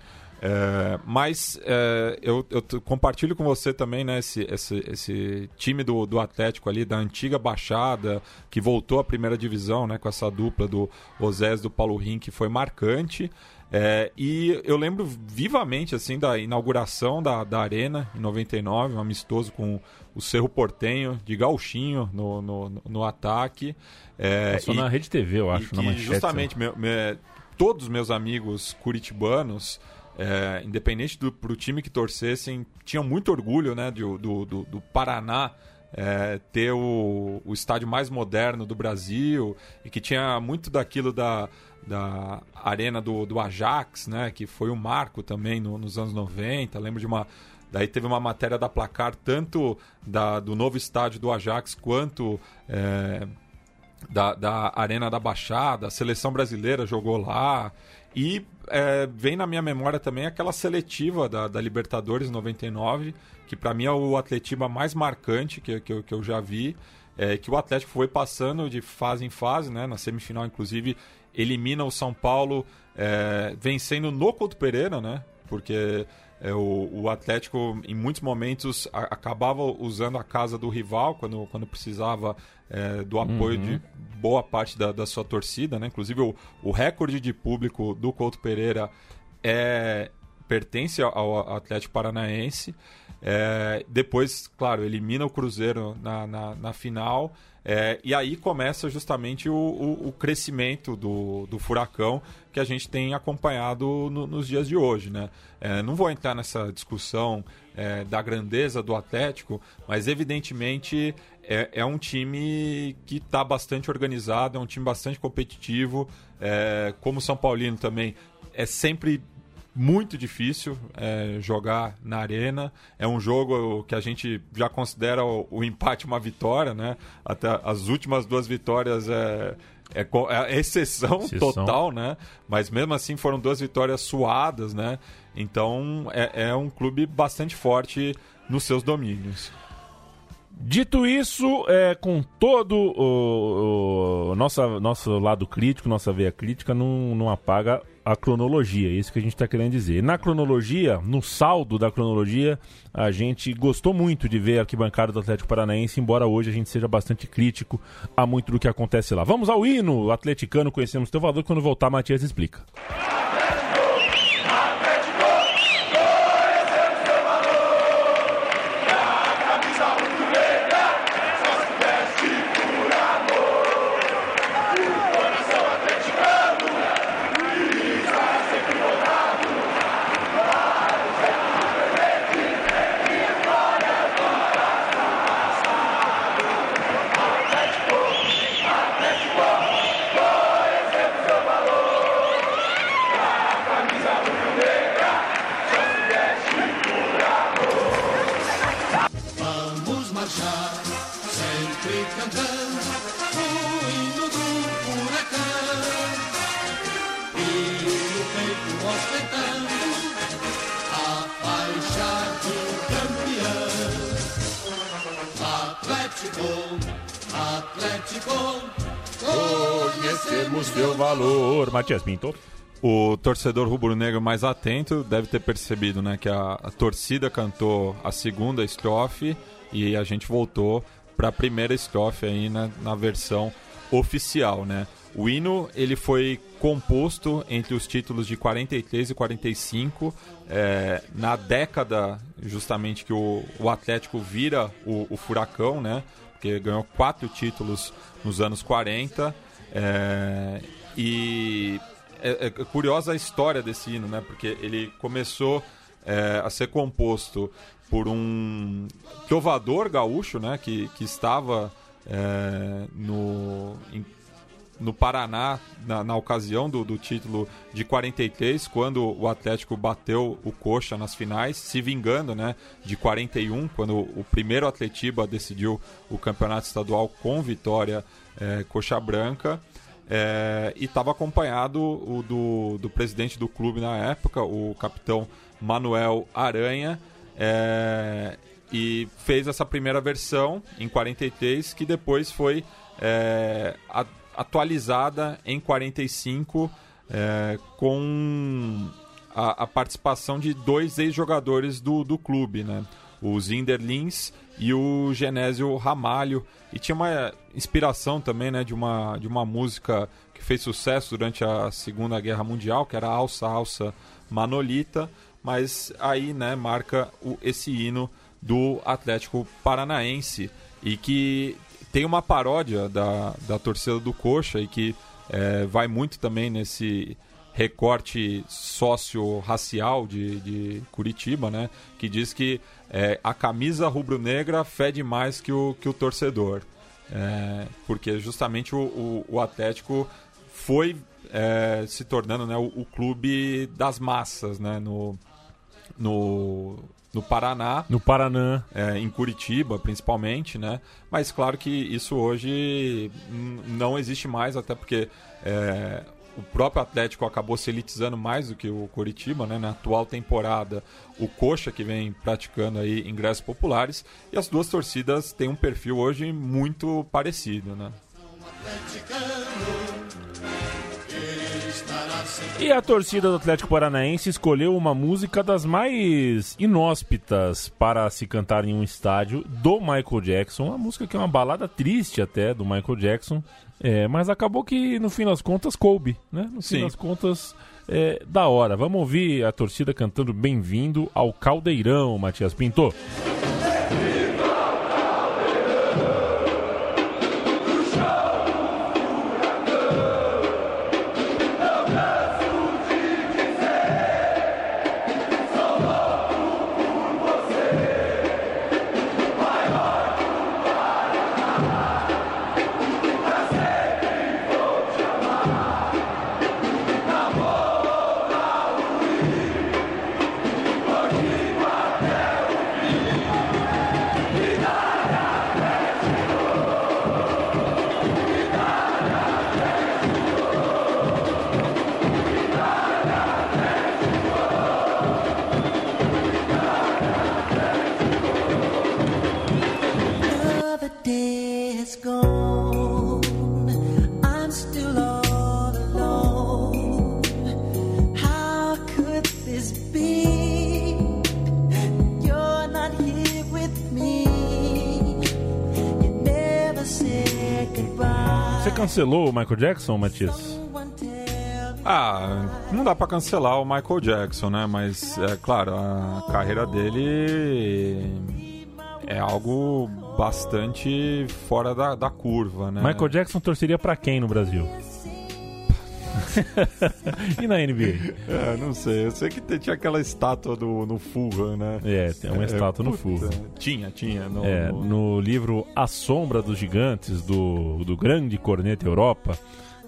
É, mas é, eu, eu compartilho com você também né, esse, esse, esse time do, do Atlético ali, da antiga Baixada, que voltou à primeira divisão né, com essa dupla do Osés do Paulo Rim, que foi marcante. É, e eu lembro vivamente assim da inauguração da, da Arena em 99, um amistoso com o Cerro Portenho de Gauchinho no, no, no- ataque. É, Passou e- na Rede TV, eu acho, na manchete. justamente meu- me- todos os meus amigos curitibanos, é, independente do pro time que torcessem, tinham muito orgulho né, do, do, do Paraná é, ter o, o estádio mais moderno do Brasil e que tinha muito daquilo da, da arena do, do Ajax, né, que foi um marco também no- nos anos 90. Lembro de uma. Daí teve uma matéria da placar, tanto da, do novo estádio do Ajax quanto é, da, da Arena da Baixada, a seleção brasileira jogou lá. E é, vem na minha memória também aquela seletiva da, da Libertadores 99, que para mim é o Atletiba mais marcante que, que, eu, que eu já vi. é, que o Atlético foi passando de fase em fase, né? Na semifinal, inclusive, elimina o São Paulo é, vencendo no Couto Pereira, né? Porque é, o, o, Atlético, em muitos momentos, a, acabava usando a casa do rival quando, quando precisava é, do apoio uhum. de boa parte da, da sua torcida, né? Inclusive, o, o recorde de público do Couto Pereira é, pertence ao Atlético Paranaense. É, depois, claro, elimina o Cruzeiro na, na, na final. É, e aí começa justamente o, o, o, crescimento do, do furacão que a gente tem acompanhado no, nos dias de hoje. Né? É, não vou entrar nessa discussão é, da grandeza do Atlético, mas evidentemente é, é um time que está bastante organizado, é um time bastante competitivo. É, como São Paulino também, é sempre muito difícil é, jogar na arena. É um jogo que a gente já considera o, o, empate uma vitória, né? Até as últimas duas vitórias é, é, é exceção, exceção, total, né? Mas mesmo assim foram duas vitórias suadas, né? Então é, é um clube bastante forte nos seus domínios. Dito isso, é, com todo o, o nossa, nosso lado crítico, nossa veia crítica, não, não apaga a cronologia, é isso que a gente está querendo dizer. Na cronologia, no saldo da cronologia, a gente gostou muito de ver a arquibancada do Atlético Paranaense, embora hoje a gente seja bastante crítico a muito do que acontece lá. Vamos ao hino atleticano, conhecemos teu valor, quando voltar, Matias explica. Matias Pinto. O torcedor rubro-negro mais atento deve ter percebido né, que a, a torcida cantou a segunda estrofe e a gente voltou para a primeira estrofe aí na, na versão oficial, né? O hino ele foi composto entre os títulos de 43 e 45 é, na década justamente que o, o Atlético vira o, o, Furacão, né? Porque ganhou quatro títulos nos anos 40 é, e é, é, curiosa a história desse hino, né? Porque ele começou é, a ser composto por um trovador gaúcho, né? Que, que estava é, no, em, no Paraná na, na ocasião do, do, título de 43, quando o Atlético bateu o Coxa nas finais, se vingando né, de 41, quando o primeiro Atletiba decidiu o campeonato estadual com vitória é, Coxa Branca. É, e estava acompanhado o do, do presidente do clube na época, o capitão Manuel Aranha, é, e fez essa primeira versão em 43, que depois foi é, atualizada em 45 é, com a, a, participação de dois ex-jogadores do, do clube, né? o Zinder Lins e o Genésio Ramalho. E tinha uma inspiração também né, de, uma, de uma música que fez sucesso durante a Segunda Guerra Mundial, que era Alça, Alça Manolita, mas aí né, marca o, esse hino do Atlético Paranaense e que tem uma paródia da, da torcida do Coxa e que é, vai muito também nesse recorte socio-racial de, de Curitiba, né? Que diz que é, a camisa rubro-negra fede mais que o, que o torcedor. É, porque justamente o, o, o Atlético foi é, se tornando né, o, o, clube das massas né, no, no, no Paraná. No Paraná. É, em Curitiba, principalmente, né? Mas claro que isso hoje não existe mais, até porque é, o próprio Atlético acabou se elitizando mais do que o Coritiba, né? Na atual temporada, o Coxa que vem praticando aí ingressos populares e as duas torcidas têm um perfil hoje muito parecido, né? E a torcida do Atlético Paranaense escolheu uma música das mais inóspitas para se cantar em um estádio do Michael Jackson. Uma música que é uma balada triste até do Michael Jackson. É, mas acabou que no fim das contas coube, né? No fim Sim. das contas é da hora. Vamos ouvir a torcida cantando Bem-vindo ao Caldeirão, Matias Pinto. Another cancelou o Michael Jackson, Matias? Ah, não dá pra cancelar o Michael Jackson, né? Mas é claro, a carreira dele é algo bastante fora da, da curva, né? Michael Jackson torceria pra quem no Brasil? [laughs] e na NBA? É, não sei. Eu sei que tinha aquela estátua do, no Fulham, né? É, tem uma estátua no Fulham. Tinha, tinha. No, É, no- no livro A Sombra dos Gigantes, do, do grande corneta Europa,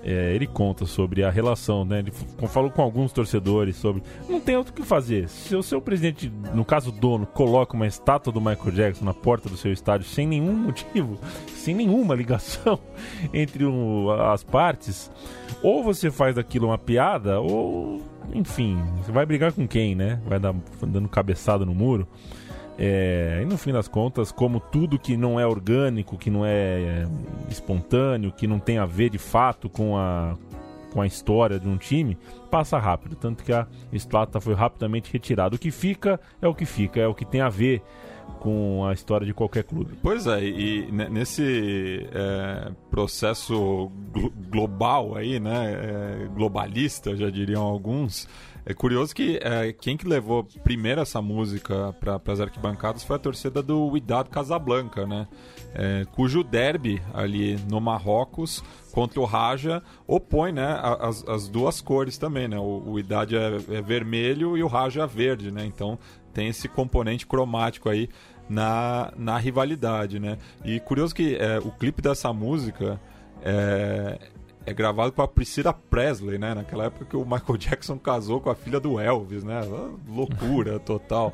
é, ele conta sobre a relação, né? Ele falou com alguns torcedores sobre. Não tem outro que fazer. Se o seu presidente, no caso dono, coloca uma estátua do Michael Jackson na porta do seu estádio sem nenhum motivo, [laughs] sem nenhuma ligação [laughs] entre o- as partes, ou você faz daquilo uma piada, ou. Enfim, você vai brigar com quem, né? Vai dar dando cabeçada no muro. É, e no fim das contas, como tudo que não é orgânico, que não é, é, espontâneo, que não tem a ver de fato com a, com a história de um time, passa rápido. Tanto que a estátua foi rapidamente retirada. O que fica é o que fica, é o que tem a ver com a história de qualquer clube. Pois é, e ne- nesse é, processo glo- global aí, né, é, globalista, já diriam alguns, é curioso que é, quem que levou primeiro essa música para as arquibancadas foi a torcida do Wydad Casablanca, né, é, cujo derby ali no Marrocos contra o Raja opõe, né, as, as duas cores também, né, o, o Wydad é, é vermelho e o Raja é verde, né, então tem esse componente cromático aí na, na rivalidade, né? E curioso que é, o clipe dessa música é, é gravado com a Priscilla Presley, né? Naquela época que o Michael Jackson casou com a filha do Elvis, né? Loucura [laughs] total.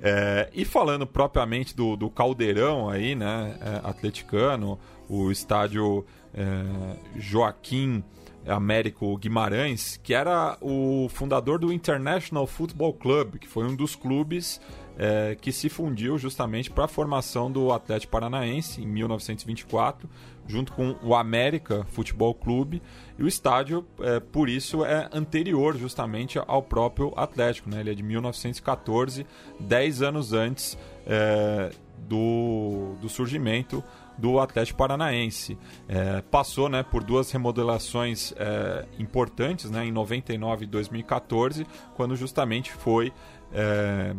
É, e falando propriamente do, do caldeirão aí, né? é, atleticano, o estádio é, Joaquim Américo Guimarães, que era o fundador do International Football Club, que foi um dos clubes é, que se fundiu justamente para a formação do Atlético Paranaense em 1924, junto com o América Futebol Clube. E o estádio, é, por isso, é anterior justamente ao próprio Atlético. Né? Ele é de 1914, 10 anos antes é, do, do surgimento do Atlético Paranaense. É, passou né, por duas remodelações é, importantes né, em 99 e 2014, quando justamente foi é,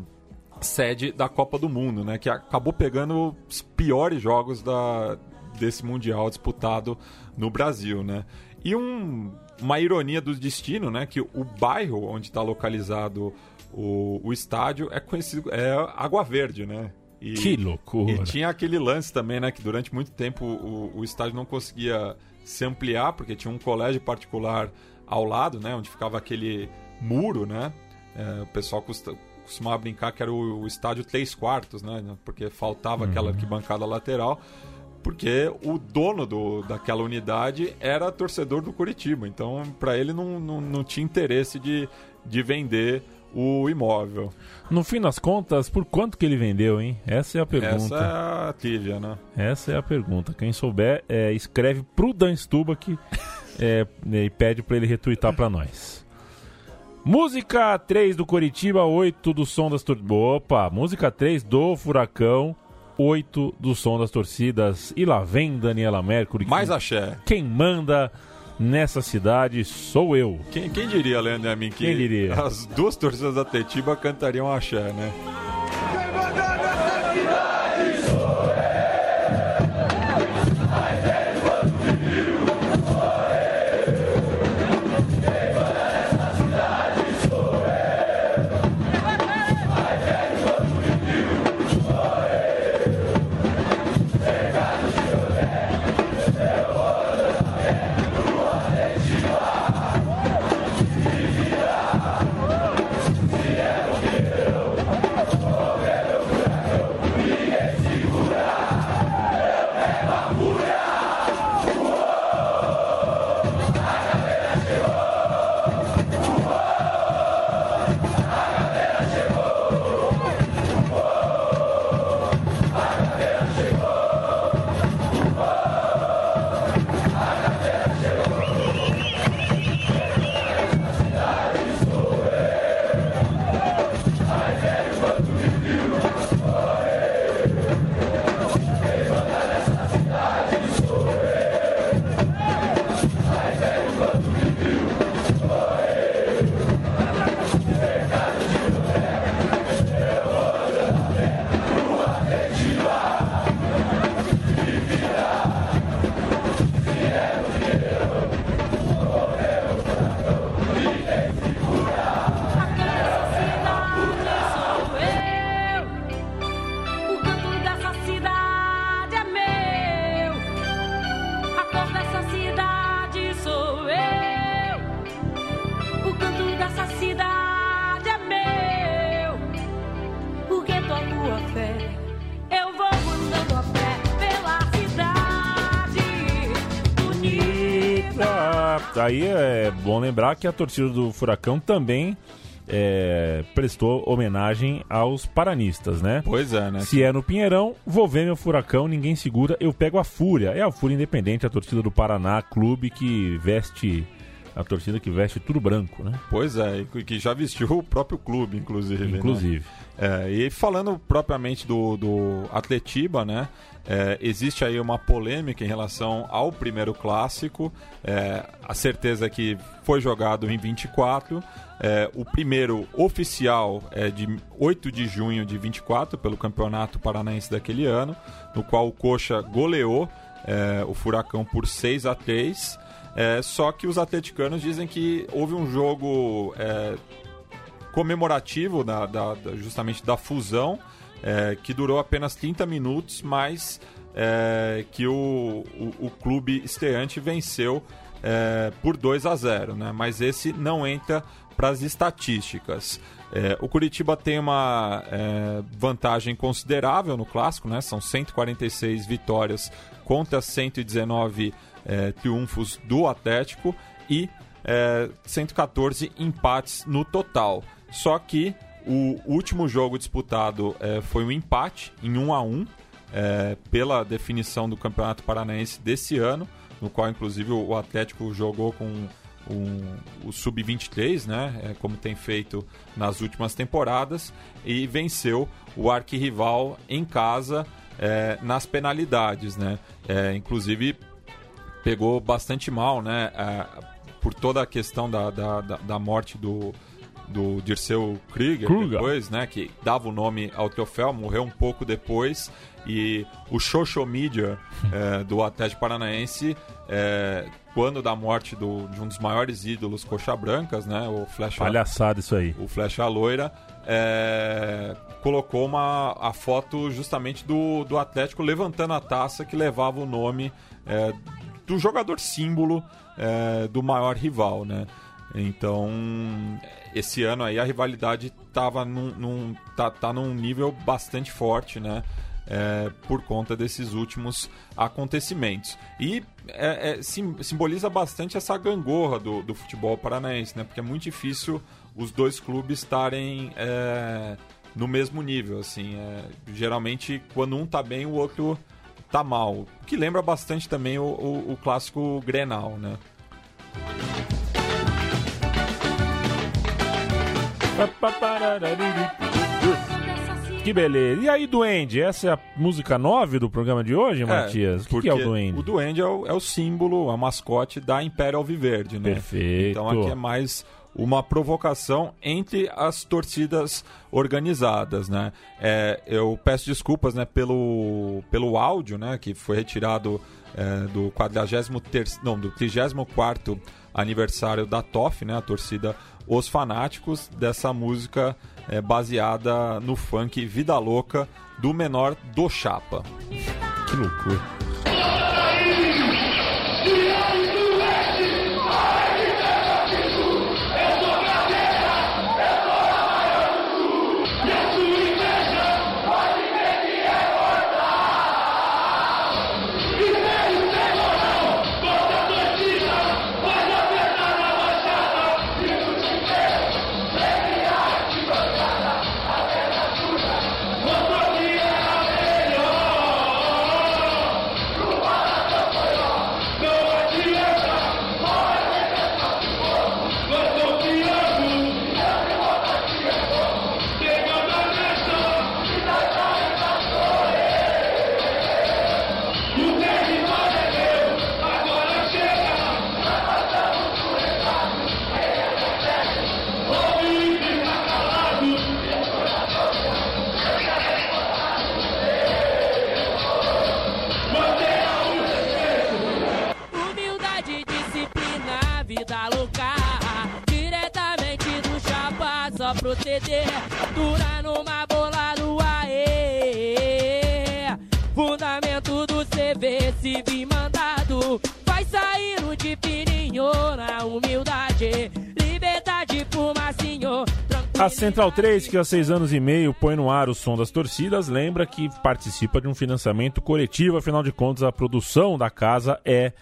sede da Copa do Mundo, né, que acabou pegando os piores jogos da, desse Mundial disputado no Brasil. Né. E um, uma ironia do destino, né, que o bairro onde está localizado o, o estádio é conhecido é Água Verde, né? E- Que loucura. e tinha aquele lance também, né? Que durante muito tempo o, o estádio não conseguia se ampliar, porque tinha um colégio particular ao lado, né? Onde ficava aquele muro, né? É, o pessoal custa- costumava brincar que era o, o estádio três quartos, né? Porque faltava aquela arquibancada lateral. Porque o dono do, daquela unidade era torcedor do Curitiba. Então, para ele não, não, não tinha interesse de, de vender o imóvel. No fim das contas, por quanto que ele vendeu, hein? Essa é a pergunta. Essa é a tívia, né? Essa é a pergunta. Quem souber, é, escreve pro Dan Stubach [laughs] é, e pede pra ele retweetar pra nós. Música 3 do Coritiba, 8 do som das. Opa, música 3 do Furacão, 8 do som das torcidas. E lá vem Daniela Mercury. Mais axé. Quem manda nessa cidade sou eu. Quem, quem diria, Leandro e a mim, que Quem diria? as duas torcidas da Tetiba cantariam axé, né? O Aí é bom lembrar que a torcida do Furacão também é, prestou homenagem aos paranistas, né? Pois é, né? Se é no Pinheirão, vou ver meu furacão, ninguém segura, eu pego a Fúria. É a Fúria Independente, a torcida do Paraná, clube que veste. A torcida que veste tudo branco, né? Pois é, e que já vestiu o próprio clube, inclusive. né? Inclusive. É, e falando propriamente do, do Atletiba, né? é, existe aí uma polêmica em relação ao primeiro clássico. é, a certeza que foi jogado em 24. é, o primeiro oficial é de 8 de junho de 24, pelo Campeonato Paranaense daquele ano, no qual o Coxa goleou é, o Furacão por 6 a 3 é, só que os atleticanos dizem que houve um jogo é, comemorativo da, da- da- justamente da fusão, é, que durou apenas 30 minutos, mas é, que o, o, o clube estreante venceu é, por 2 a 0, né? mas esse não entra para as estatísticas. É, o Curitiba tem uma é, vantagem considerável no clássico, né? são 146 vitórias contra 119 é, triunfos do Atlético e é, 114 empates no total. Só que o último jogo disputado é, foi um empate em 1 a 1 é, pela definição do Campeonato Paranaense desse ano, no qual inclusive o Atlético jogou com um- o Sub-23, né, é, como tem feito nas últimas temporadas, e venceu o arquirrival em casa é, nas penalidades. Né? É, inclusive pegou bastante mal, né? é, por toda a questão da, da, da, da morte do, do Dirceu Krieger, Kruger. depois, né? Que dava o nome ao troféu, morreu um pouco depois. E o social media [laughs] é, do Atlético Paranaense, é, quando da morte do, de um dos maiores ídolos coxa brancas, né? O Flecha, Palhaçada isso aí. o Flecha Loira, é, colocou uma, a foto justamente do, do Atlético levantando a taça que levava o nome é, do jogador símbolo é, do maior rival, né? Então, esse ano aí a rivalidade tava num, num- tá, tá num nível bastante forte, né? é, por conta desses últimos acontecimentos. E é, é, sim- simboliza bastante essa gangorra do, do futebol paranaense, né? Porque é muito difícil os dois clubes estarem é, no mesmo nível, assim. é, geralmente, quando um tá bem, o outro tá mal. Que lembra bastante também o, o- o clássico Grenal, né? Que beleza. E aí, Duende? Essa é a música 9 do programa de hoje, Matias? O que, que é o Duende? O Duende é o, é o símbolo, a mascote da Império Alviverde, né? Perfeito. Então aqui é mais uma provocação entre as torcidas organizadas, né? É, eu peço desculpas, né, pelo, pelo áudio, né, que foi retirado é, do 43 não, do 34º aniversário da TOF, né, a torcida Os Fanáticos, dessa música é, baseada no funk Vida Louca do menor do Chapa. Que loucura. A Central 3, que há seis anos e meio põe no ar o som das torcidas, lembra que participa de um financiamento coletivo, afinal de contas, a produção da casa é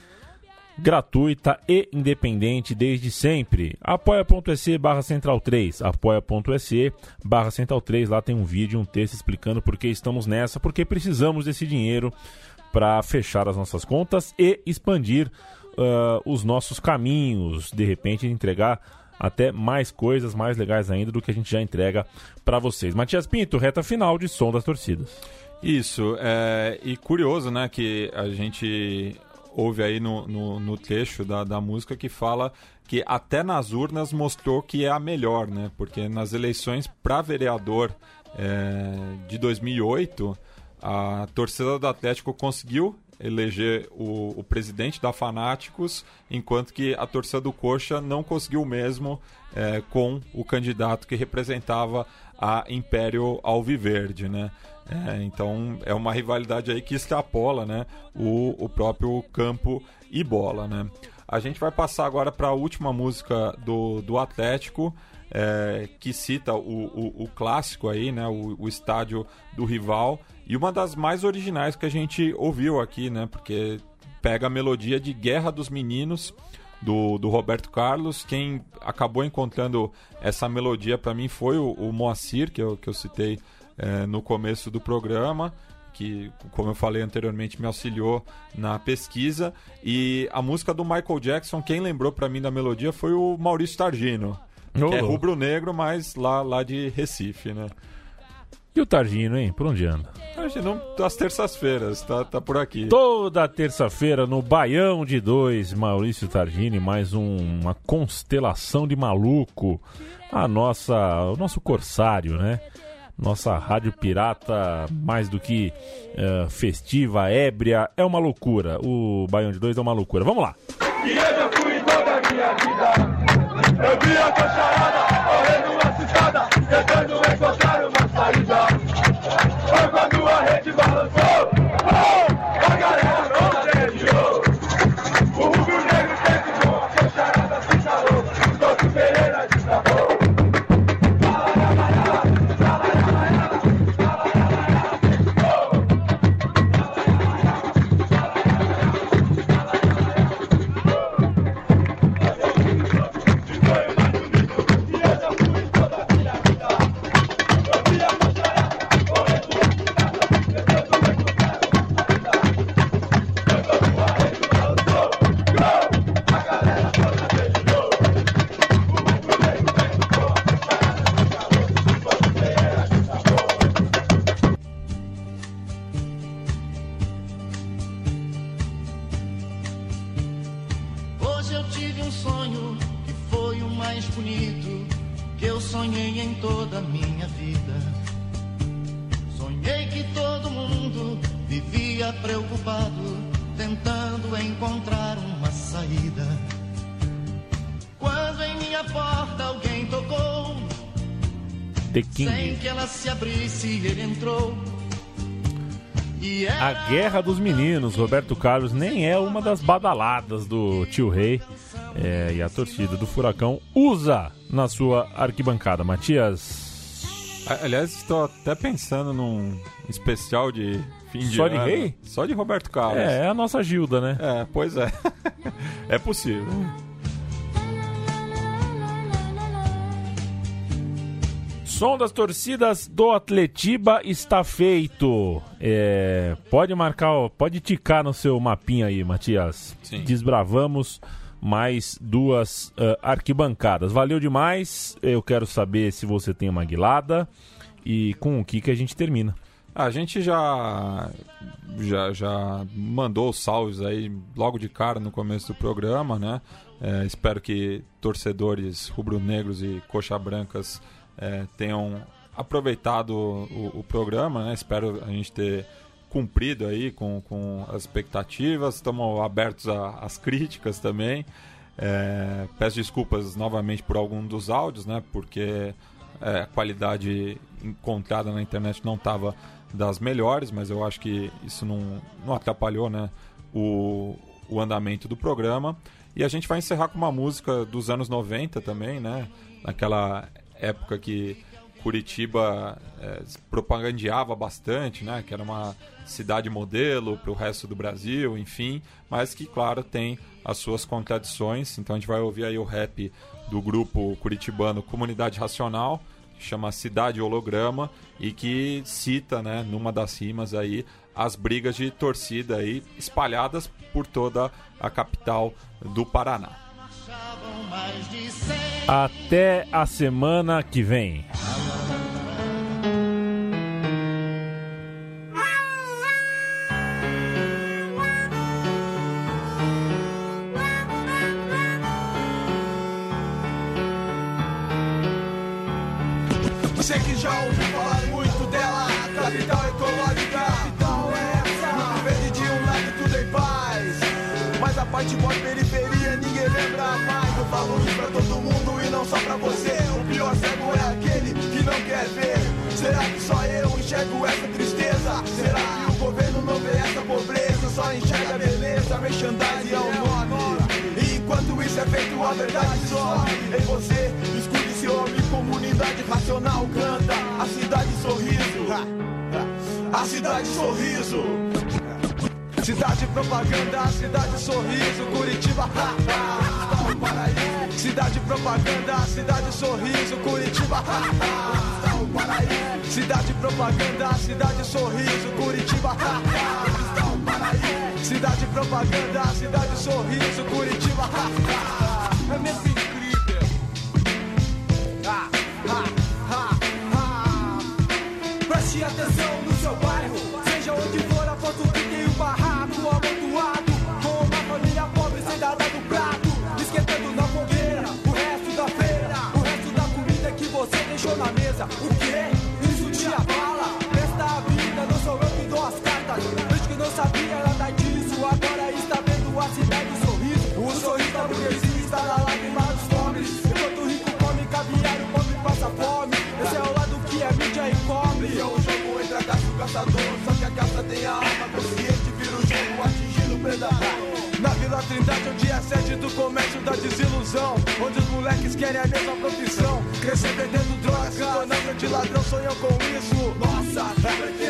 gratuita e independente desde sempre. apoia.se barra central 3, apoia.se barra central 3, lá tem um vídeo, um texto explicando por que estamos nessa, porque precisamos desse dinheiro para fechar as nossas contas e expandir ah, os nossos caminhos, de repente entregar até mais coisas mais legais ainda do que a gente já entrega para vocês. Matias Pinto, reta final de som das torcidas. Isso, é, e curioso, né, que a gente ouve aí no, no, no trecho da, da música que fala que até nas urnas mostrou que é a melhor, né, porque nas eleições para vereador é, de 2008, a torcida do Atlético conseguiu eleger o, o presidente da Fanáticos, enquanto que a torcida do Coxa não conseguiu mesmo é, com o candidato que representava a Império Alviverde, né? É, então é uma rivalidade aí que extrapola, né, o, o próprio campo e bola, né? A gente vai passar agora para a última música do, do Atlético, é, que cita o, o, o clássico aí, né, o, o estádio do rival, e uma das mais originais que a gente ouviu aqui, né, porque pega a melodia de Guerra dos Meninos, do, do Roberto Carlos. Quem acabou encontrando essa melodia para mim foi o, o Moacir, que eu, que eu citei é, no começo do programa. Que, como eu falei anteriormente, me auxiliou na pesquisa. E a música do Michael Jackson, quem lembrou para mim da melodia foi o Maurício Targino, que é rubro-negro, mas lá, lá de Recife, né? E o Targino, hein? Por onde anda? Targino, às terças-feiras, tá, tá por aqui. Toda terça-feira no Baião de Dois, Maurício Targini, mais um- uma constelação de maluco. A nossa, o nosso corsário, né? Nossa rádio pirata, mais do que eh, festiva, ébria, é uma loucura. O Baião de Dois é uma loucura. Vamos lá. E eu já fui toda a minha vida. Eu vi a cacharada correndo ciscada, tentando encontrar Guerra dos Meninos, Roberto Carlos, nem é uma das badaladas do tio Rei. É, e a torcida do Furacão usa na sua arquibancada. Matias, Aliás, estou até pensando num especial de fim de Só de ano. rei? Só de Roberto Carlos. é, é a nossa Gilda, né? É, pois é. [laughs] é possível. Som das torcidas do Atletiba está feito. É, pode marcar, pode ticar no seu mapinha aí, Matias. Sim. Desbravamos mais duas ah, arquibancadas. Valeu demais. Eu quero saber se você tem uma guilada e com o que que a gente termina. A gente já, já, já mandou os salves aí logo de cara no começo do programa, né? É, espero que torcedores rubro-negros e coxa-brancas é, tenham aproveitado o, o programa, né? Espero a gente ter cumprido aí com, com as expectativas. Estamos abertos às críticas também. É, peço desculpas novamente por algum dos áudios, né? Porque é, a qualidade encontrada na internet não estava das melhores, mas eu acho que isso não, não atrapalhou né, o, o andamento do programa. E a gente vai encerrar com uma música dos anos 90 também, né? Naquela época que Curitiba eh, propagandeava bastante, né? Que era uma cidade modelo para o resto do Brasil, enfim, mas que, claro, tem as suas contradições. Então a gente vai ouvir aí o rap do grupo curitibano Comunidade Racional, que chama Cidade Holograma, e que cita, né, numa das rimas aí, as brigas de torcida aí espalhadas por toda a capital do Paraná. mais de cem. Até a semana que vem. Você que já ouviu falar muito dela, capital ecológica. Capital é essa. Muito verde de um lado tudo em paz. Mas a parte boa periferia ninguém lembra mais. Falo isso pra todo mundo e não só pra você. O pior cego é aquele que não quer ver. Será que só eu enxergo essa tristeza? Será que o governo não vê essa pobreza? Só enxerga beleza, merchandising é o nome. E enquanto isso é feito, a verdade some. Em você, escute esse homem, comunidade racional canta. A cidade sorriso. A cidade sorriso. Cidade propaganda, cidade sorriso, Curitiba, ha, ha, paraíso. Cidade propaganda, cidade sorriso, Curitiba. Cidade propaganda, cidade sorriso, Curitiba. Cidade propaganda, cidade sorriso, Curitiba. É mesmo incrível. Preste atenção o caçador. Só que a caça tem a alma consciente, vira o jogo atingindo o predador. Na Vila Trindade, onde é sede do comércio da desilusão. Onde os moleques querem a mesma profissão. Crescer vendendo drogas, se tornando de ladrão, sonham com isso. Nossa,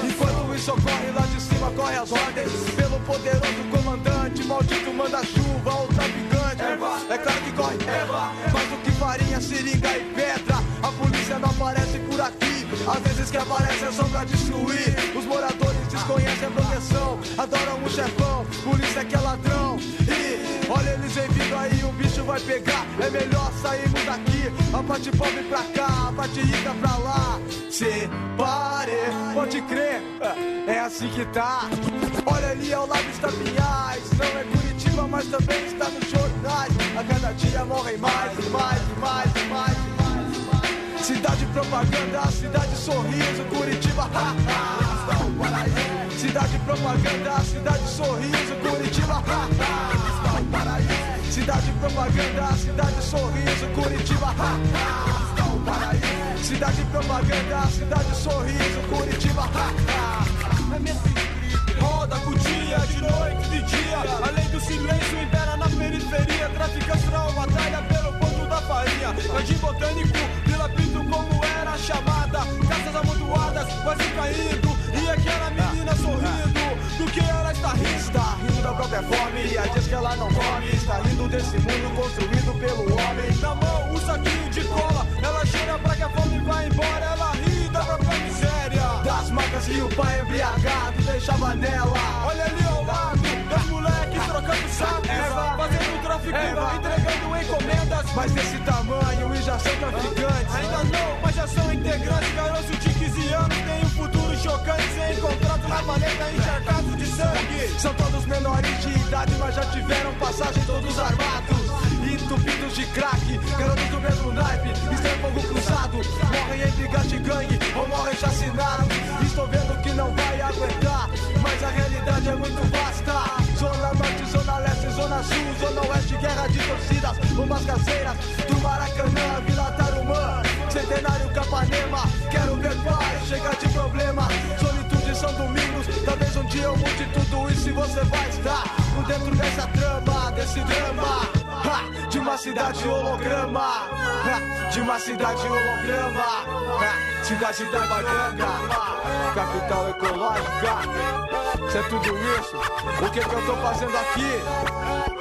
enquanto isso ocorre lá de cima, corre as ordens. Pelo poderoso comandante, maldito manda-chuva, ou traficante. É claro que corre, mais do que farinha, seringa e pedra. A polícia não aparece por aqui. Às vezes que aparece é só pra destruir. Os moradores desconhecem a proteção, adoram o chefão. Polícia que é ladrão. E olha eles vem vindo aí, o bicho vai pegar. É melhor sairmos daqui. A parte pobre pra cá, a parte rica pra lá. Separe, pode crer, é assim que tá. Olha ali ao lado está Pinhais, não é Curitiba. Mas também está nos jornais. A cada dia morrem mais mais mais mais. Cidade propaganda, cidade sorriso, Curitiba, ha, ha. Cidade propaganda, cidade sorriso, Curitiba, ha, ha. Cidade propaganda, cidade sorriso, Curitiba, ha, ha. Cidade propaganda, cidade sorriso, Curitiba, ha, ha. É Roda com dia, de noite, de dia. A lei do silêncio impera na periferia. Traficantes na batalha pelo ponto da farinha. Jardim Botânico, chamada. Casas amontoadas, quase caindo. E aquela menina sorrindo. Do que ela está rindo? Está rindo da própria fome. E a diz que ela não come. Está rindo desse mundo construído pelo homem. Na mão, um saquinho de cola. Ela cheira pra que a fome vá embora. Ela ri da própria miséria. Das marcas que o pai embriagado deixava nela. Olha ali ao lado, dois moleques trocando saco. Fazendo tráfico, entregando encomendas. Mas desse tamanho e já são traficantes. Ainda não, mas já são integrantes. Garotos de 15 anos têm um futuro chocante. Ser encontrado na planeta encharcado de sangue. São todos menores de idade, mas já tiveram passagem todos armados. Entupidos de crack, garotos do mesmo naipe, estão fogo cruzado. Morrem em brigas de gangue ou morrem chacinados. Estou vendo que não vai aguentar, mas a realidade é muito vasta. Zona Norte, Zona Leste, Zona Sul, Zona Oeste, guerra de torcidas, bombas caseiras do Maracanã, Vila Tarumã, Centenário Capanema. Quero ver paz, chega de problema. Solitude São Domingos, talvez um dia eu mude tudo isso e você vai estar por dentro dessa trama, desse drama. De uma cidade holograma, de uma cidade holograma, cidade da propaganda, capital ecológica. Se é tudo isso, o que, que eu tô fazendo aqui?